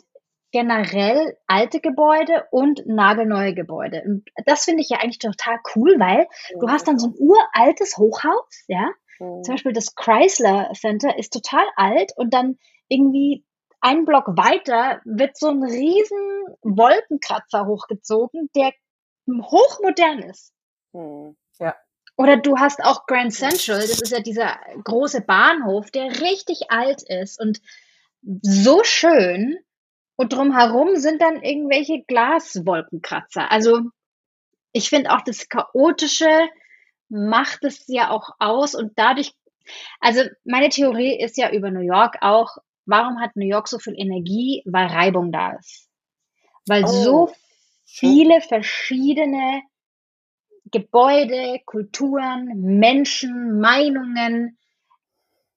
generell alte Gebäude und nagelneue Gebäude. Und das finde ich ja eigentlich total cool, weil mhm. du hast dann so ein uraltes Hochhaus, ja, Mhm. Zum Beispiel das Chrysler Center ist total alt und dann irgendwie einen Block weiter wird so ein riesen Wolkenkratzer hochgezogen, der hochmodern ist. Mhm. Ja. Oder du hast auch Grand Central, das ist ja dieser große Bahnhof, der richtig alt ist und so schön. Und drumherum sind dann irgendwelche Glaswolkenkratzer. Also ich finde auch das Chaotische macht es ja auch aus und dadurch, also meine Theorie ist ja über New York auch, warum hat New York so viel Energie? Weil Reibung da ist. Weil oh. so viele verschiedene Gebäude, Kulturen, Menschen, Meinungen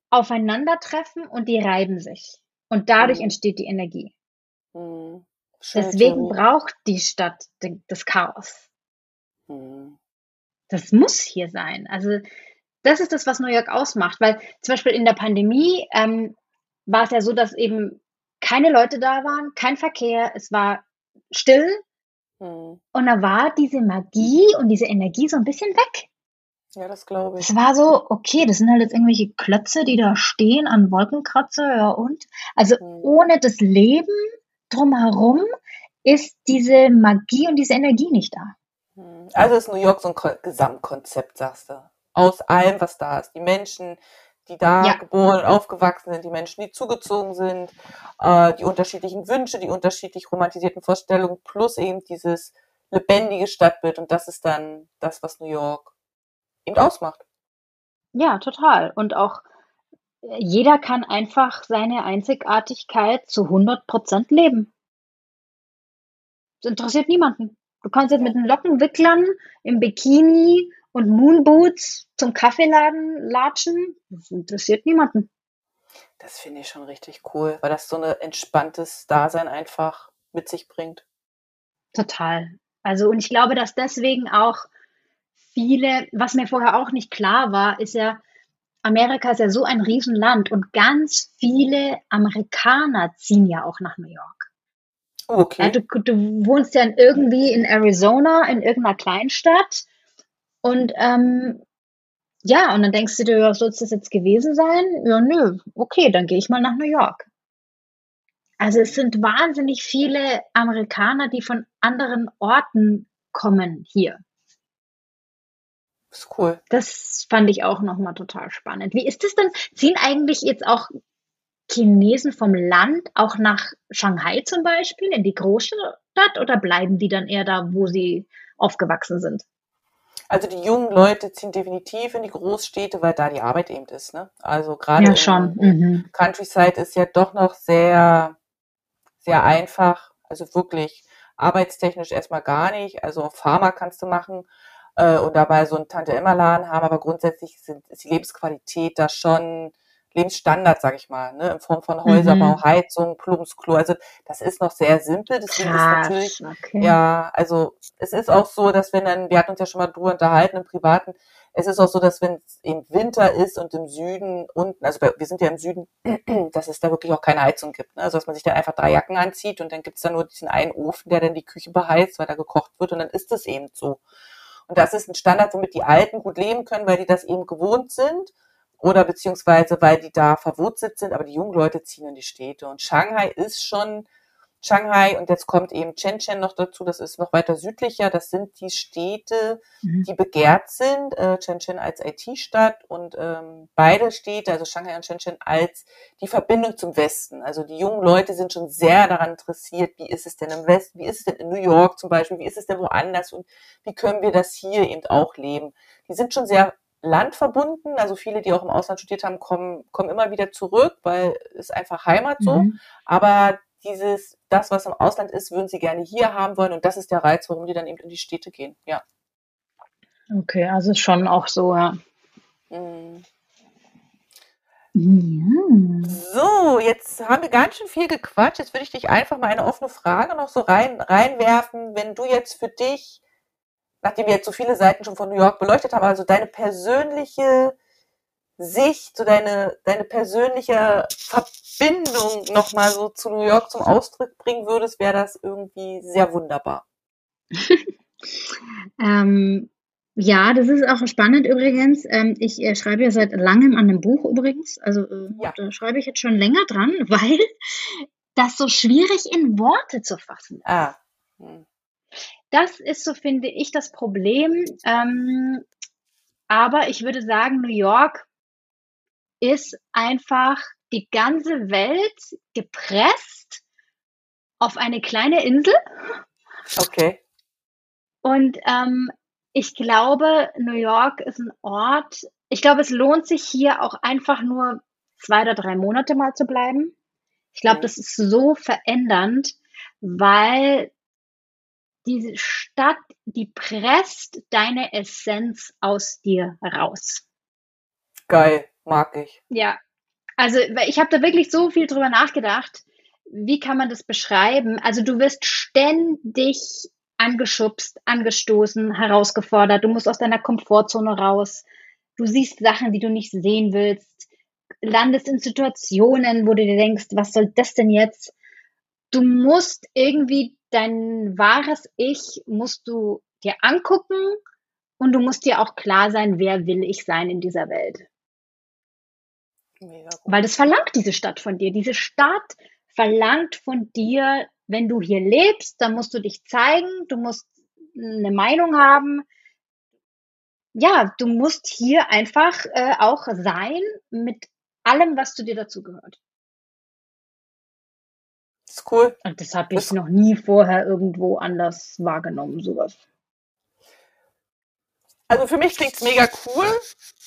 aufeinandertreffen und die reiben sich. Und dadurch mhm. entsteht die Energie. Mhm. Deswegen braucht die Stadt das Chaos. Mhm das muss hier sein. Also das ist das, was New York ausmacht, weil zum Beispiel in der Pandemie ähm, war es ja so, dass eben keine Leute da waren, kein Verkehr, es war still hm. und da war diese Magie und diese Energie so ein bisschen weg. Ja, das glaube ich. Es war so, okay, das sind halt jetzt irgendwelche Klötze, die da stehen an Wolkenkratzer, ja und? Also hm. ohne das Leben drumherum ist diese Magie und diese Energie nicht da. Hm. Also ist New York so ein Gesamtkonzept, sagst du. Aus allem, was da ist. Die Menschen, die da ja. geboren und aufgewachsen sind, die Menschen, die zugezogen sind, äh, die unterschiedlichen Wünsche, die unterschiedlich romantisierten Vorstellungen, plus eben dieses lebendige Stadtbild. Und das ist dann das, was New York eben ausmacht. Ja, total. Und auch jeder kann einfach seine Einzigartigkeit zu 100 Prozent leben. Das interessiert niemanden. Du kannst jetzt mit den Lockenwicklern im Bikini und Moonboots zum Kaffeeladen latschen. Das interessiert niemanden. Das finde ich schon richtig cool, weil das so ein entspanntes Dasein einfach mit sich bringt. Total. Also, und ich glaube, dass deswegen auch viele, was mir vorher auch nicht klar war, ist ja, Amerika ist ja so ein Riesenland und ganz viele Amerikaner ziehen ja auch nach New York. Okay. Ja, du, du wohnst ja irgendwie in Arizona, in irgendeiner Kleinstadt. Und ähm, ja, und dann denkst du dir, ja, soll es das jetzt gewesen sein? Ja, nö, okay, dann gehe ich mal nach New York. Also es sind wahnsinnig viele Amerikaner, die von anderen Orten kommen hier. Das ist cool. Das fand ich auch nochmal total spannend. Wie ist das denn? Ziehen eigentlich jetzt auch Chinesen vom Land auch nach Shanghai zum Beispiel, in die Großstadt, oder bleiben die dann eher da, wo sie aufgewachsen sind? Also die jungen Leute ziehen definitiv in die Großstädte, weil da die Arbeit eben ist. Ne? Also gerade ja, schon. Mhm. Countryside ist ja doch noch sehr, sehr einfach. Also wirklich arbeitstechnisch erstmal gar nicht. Also Pharma kannst du machen äh, und dabei so einen Tante-Emma-Laden haben, aber grundsätzlich sind, ist die Lebensqualität da schon Lebensstandard, sag ich mal, ne, in Form von Häuserbau, mhm. Heizung, Plumpsklo. Also das ist noch sehr simpel. Deswegen Krass, ist natürlich, okay. ja, also es ist auch so, dass wenn dann, wir hatten uns ja schon mal drüber unterhalten im Privaten, es ist auch so, dass wenn es im Winter ist und im Süden unten, also wir sind ja im Süden, dass es da wirklich auch keine Heizung gibt. Ne? Also dass man sich dann einfach drei Jacken anzieht und dann gibt es da nur diesen einen Ofen, der dann die Küche beheizt, weil da gekocht wird und dann ist es eben so. Und das ist ein Standard, womit die Alten gut leben können, weil die das eben gewohnt sind oder beziehungsweise weil die da verwurzelt sind, aber die jungen Leute ziehen in die Städte. Und Shanghai ist schon Shanghai und jetzt kommt eben Shenzhen noch dazu, das ist noch weiter südlicher, das sind die Städte, mhm. die begehrt sind, äh, Shenzhen als IT-Stadt und ähm, beide Städte, also Shanghai und Shenzhen als die Verbindung zum Westen. Also die jungen Leute sind schon sehr daran interessiert, wie ist es denn im Westen, wie ist es denn in New York zum Beispiel, wie ist es denn woanders und wie können wir das hier eben auch leben. Die sind schon sehr landverbunden. Also viele, die auch im Ausland studiert haben, kommen, kommen immer wieder zurück, weil es einfach Heimat so. Mhm. Aber dieses, das, was im Ausland ist, würden sie gerne hier haben wollen. Und das ist der Reiz, warum die dann eben in die Städte gehen. Ja. Okay, also schon auch so, ja. Mhm. Ja. So, jetzt haben wir ganz schön viel gequatscht. Jetzt würde ich dich einfach mal eine offene Frage noch so rein, reinwerfen. Wenn du jetzt für dich, nachdem wir jetzt so viele Seiten schon von New York beleuchtet haben, also deine persönliche Sicht, so deine, deine persönliche Verbindung nochmal so zu New York zum Ausdruck bringen würdest, wäre das irgendwie sehr wunderbar. ähm, ja, das ist auch spannend übrigens. Ähm, ich äh, schreibe ja seit langem an einem Buch übrigens. Also äh, ja. da schreibe ich jetzt schon länger dran, weil das so schwierig in Worte zu fassen ist. Ah. Hm. Das ist so, finde ich, das Problem. Ähm, aber ich würde sagen, New York ist einfach die ganze Welt gepresst auf eine kleine Insel. Okay. Und ähm, ich glaube, New York ist ein Ort, ich glaube, es lohnt sich hier auch einfach nur zwei oder drei Monate mal zu bleiben. Ich glaube, mhm. das ist so verändernd, weil diese Stadt, die presst deine Essenz aus dir raus. Geil, mag ich. Ja, also ich habe da wirklich so viel drüber nachgedacht. Wie kann man das beschreiben? Also du wirst ständig angeschubst, angestoßen, herausgefordert. Du musst aus deiner Komfortzone raus. Du siehst Sachen, die du nicht sehen willst. Landest in Situationen, wo du dir denkst, was soll das denn jetzt? Du musst irgendwie dein wahres Ich musst du dir angucken und du musst dir auch klar sein, wer will ich sein in dieser Welt. Weil das verlangt diese Stadt von dir. Diese Stadt verlangt von dir, wenn du hier lebst, dann musst du dich zeigen, du musst eine Meinung haben. Ja, du musst hier einfach äh, auch sein mit allem, was zu dir dazugehört. Das ist cool. Und das habe ich noch nie vorher irgendwo anders wahrgenommen, sowas. Also für mich klingt es mega cool.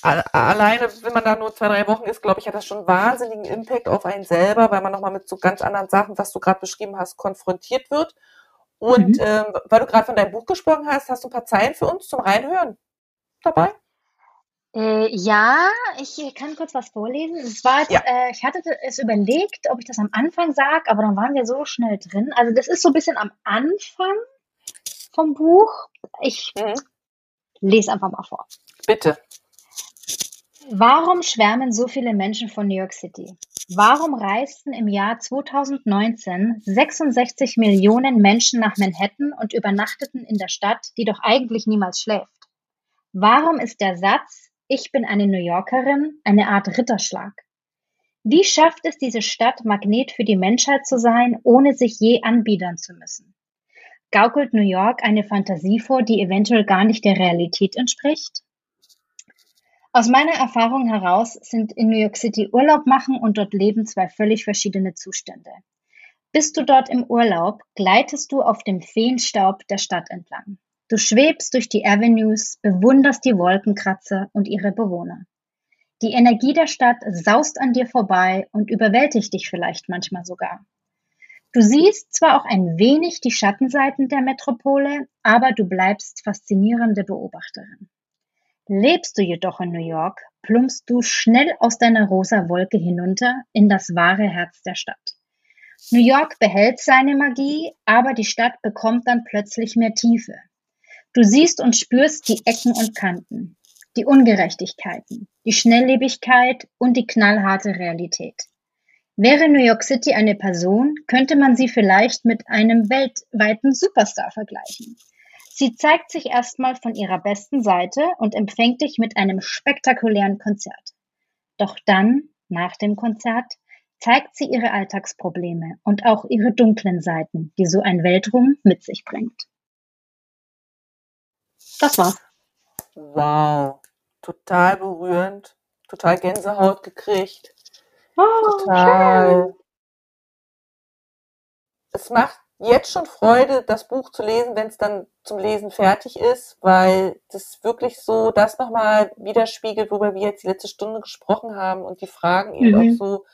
Alleine, wenn man da nur zwei, drei Wochen ist, glaube ich, hat das schon wahnsinnigen Impact auf einen selber, weil man nochmal mit so ganz anderen Sachen, was du gerade beschrieben hast, konfrontiert wird. Und mhm. ähm, weil du gerade von deinem Buch gesprochen hast, hast du ein paar Zeilen für uns zum Reinhören dabei? Äh, ja, ich kann kurz was vorlesen. Es war jetzt, ja. äh, ich hatte es überlegt, ob ich das am Anfang sage, aber dann waren wir so schnell drin. Also das ist so ein bisschen am Anfang vom Buch. Ich mhm lese einfach mal vor. Bitte. Warum schwärmen so viele Menschen von New York City? Warum reisten im Jahr 2019 66 Millionen Menschen nach Manhattan und übernachteten in der Stadt, die doch eigentlich niemals schläft? Warum ist der Satz, ich bin eine New Yorkerin, eine Art Ritterschlag? Wie schafft es diese Stadt, Magnet für die Menschheit zu sein, ohne sich je anbiedern zu müssen? Gaukelt New York eine Fantasie vor, die eventuell gar nicht der Realität entspricht? Aus meiner Erfahrung heraus sind in New York City Urlaub machen und dort leben zwei völlig verschiedene Zustände. Bist du dort im Urlaub, gleitest du auf dem Feenstaub der Stadt entlang. Du schwebst durch die Avenues, bewunderst die Wolkenkratzer und ihre Bewohner. Die Energie der Stadt saust an dir vorbei und überwältigt dich vielleicht manchmal sogar. Du siehst zwar auch ein wenig die Schattenseiten der Metropole, aber du bleibst faszinierende Beobachterin. Lebst du jedoch in New York, plumpst du schnell aus deiner rosa Wolke hinunter in das wahre Herz der Stadt. New York behält seine Magie, aber die Stadt bekommt dann plötzlich mehr Tiefe. Du siehst und spürst die Ecken und Kanten, die Ungerechtigkeiten, die Schnelllebigkeit und die knallharte Realität. Wäre New York City eine Person, könnte man sie vielleicht mit einem weltweiten Superstar vergleichen. Sie zeigt sich erstmal von ihrer besten Seite und empfängt dich mit einem spektakulären Konzert. Doch dann, nach dem Konzert, zeigt sie ihre Alltagsprobleme und auch ihre dunklen Seiten, die so ein Weltruhm mit sich bringt. Das war's. Wow, total berührend, total Gänsehaut gekriegt. Oh, total. Schön. Es macht jetzt schon Freude, das Buch zu lesen, wenn es dann zum Lesen fertig ist, weil das wirklich so das nochmal widerspiegelt, worüber wir jetzt die letzte Stunde gesprochen haben und die Fragen eben auch mhm. so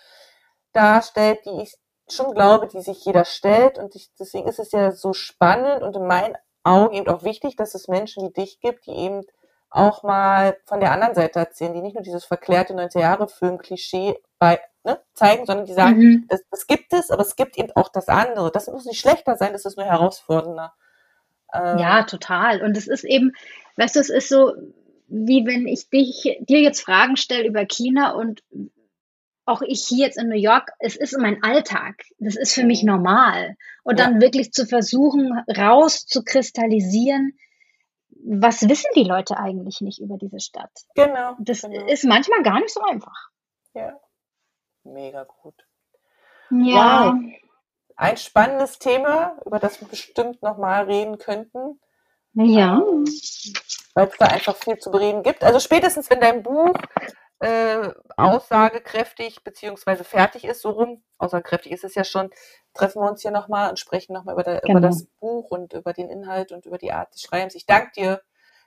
darstellt, die ich schon glaube, die sich jeder stellt. Und ich, deswegen ist es ja so spannend und in meinen Augen eben auch wichtig, dass es Menschen wie dich gibt, die eben auch mal von der anderen Seite erzählen, die nicht nur dieses verklärte 90er-Jahre-Film-Klischee bei ne, zeigen, sondern die sagen, mhm. das, das, gibt es, aber es gibt eben auch das andere. Das muss nicht schlechter sein, das ist nur herausfordernder. Ähm, ja, total. Und es ist eben, weißt du, es ist so, wie wenn ich dich, dir jetzt Fragen stelle über China und auch ich hier jetzt in New York, es ist mein Alltag. Das ist für mich mhm. normal. Und ja. dann wirklich zu versuchen, rauszukristallisieren, was wissen die Leute eigentlich nicht über diese Stadt? Genau. Das genau. ist manchmal gar nicht so einfach. Ja. Mega gut. Ja. Wow. Ein spannendes Thema, über das wir bestimmt nochmal reden könnten. Ja. Weil es da einfach viel zu bereden gibt. Also spätestens, wenn dein Buch äh, aussagekräftig beziehungsweise fertig ist, so rum, aussagekräftig ist es ja schon, treffen wir uns hier nochmal und sprechen nochmal über, genau. über das Buch und über den Inhalt und über die Art des Schreibens. Ich danke dir.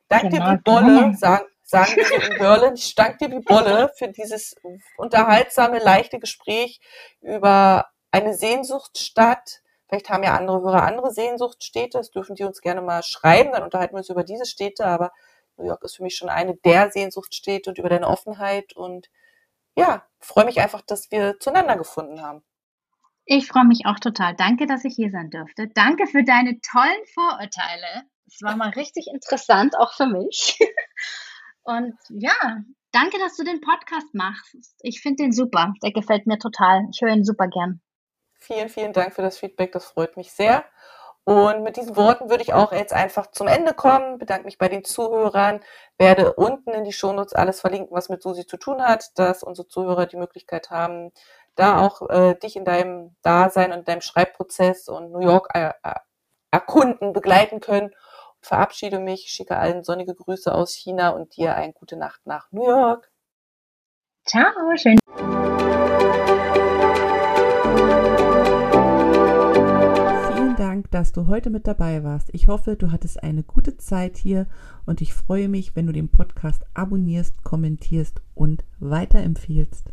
Danke genau. dir wie Bolle, sagen, sagen wir in Berlin. Ich danke dir wie Bolle für dieses unterhaltsame, leichte Gespräch über eine Sehnsuchtsstadt. Vielleicht haben ja andere Hörer andere Sehnsuchtsstädte. Das dürfen die uns gerne mal schreiben. Dann unterhalten wir uns über diese Städte. Aber New York ist für mich schon eine der Sehnsuchtsstädte und über deine Offenheit. Und ja, freue mich einfach, dass wir zueinander gefunden haben. Ich freue mich auch total. Danke, dass ich hier sein durfte. Danke für deine tollen Vorurteile. Es war mal richtig interessant, auch für mich. Und ja, danke, dass du den Podcast machst. Ich finde den super. Der gefällt mir total. Ich höre ihn super gern. Vielen, vielen Dank für das Feedback. Das freut mich sehr. Und mit diesen Worten würde ich auch jetzt einfach zum Ende kommen. Bedanke mich bei den Zuhörern. Werde unten in die Shownotes alles verlinken, was mit Susi zu tun hat, dass unsere Zuhörer die Möglichkeit haben, da auch äh, dich in deinem Dasein und deinem Schreibprozess und New York äh, äh erkunden, begleiten können verabschiede mich, schicke allen sonnige Grüße aus China und dir eine gute Nacht nach New York. Ciao, schön. Vielen Dank, dass du heute mit dabei warst. Ich hoffe, du hattest eine gute Zeit hier und ich freue mich, wenn du den Podcast abonnierst, kommentierst und weiterempfiehlst.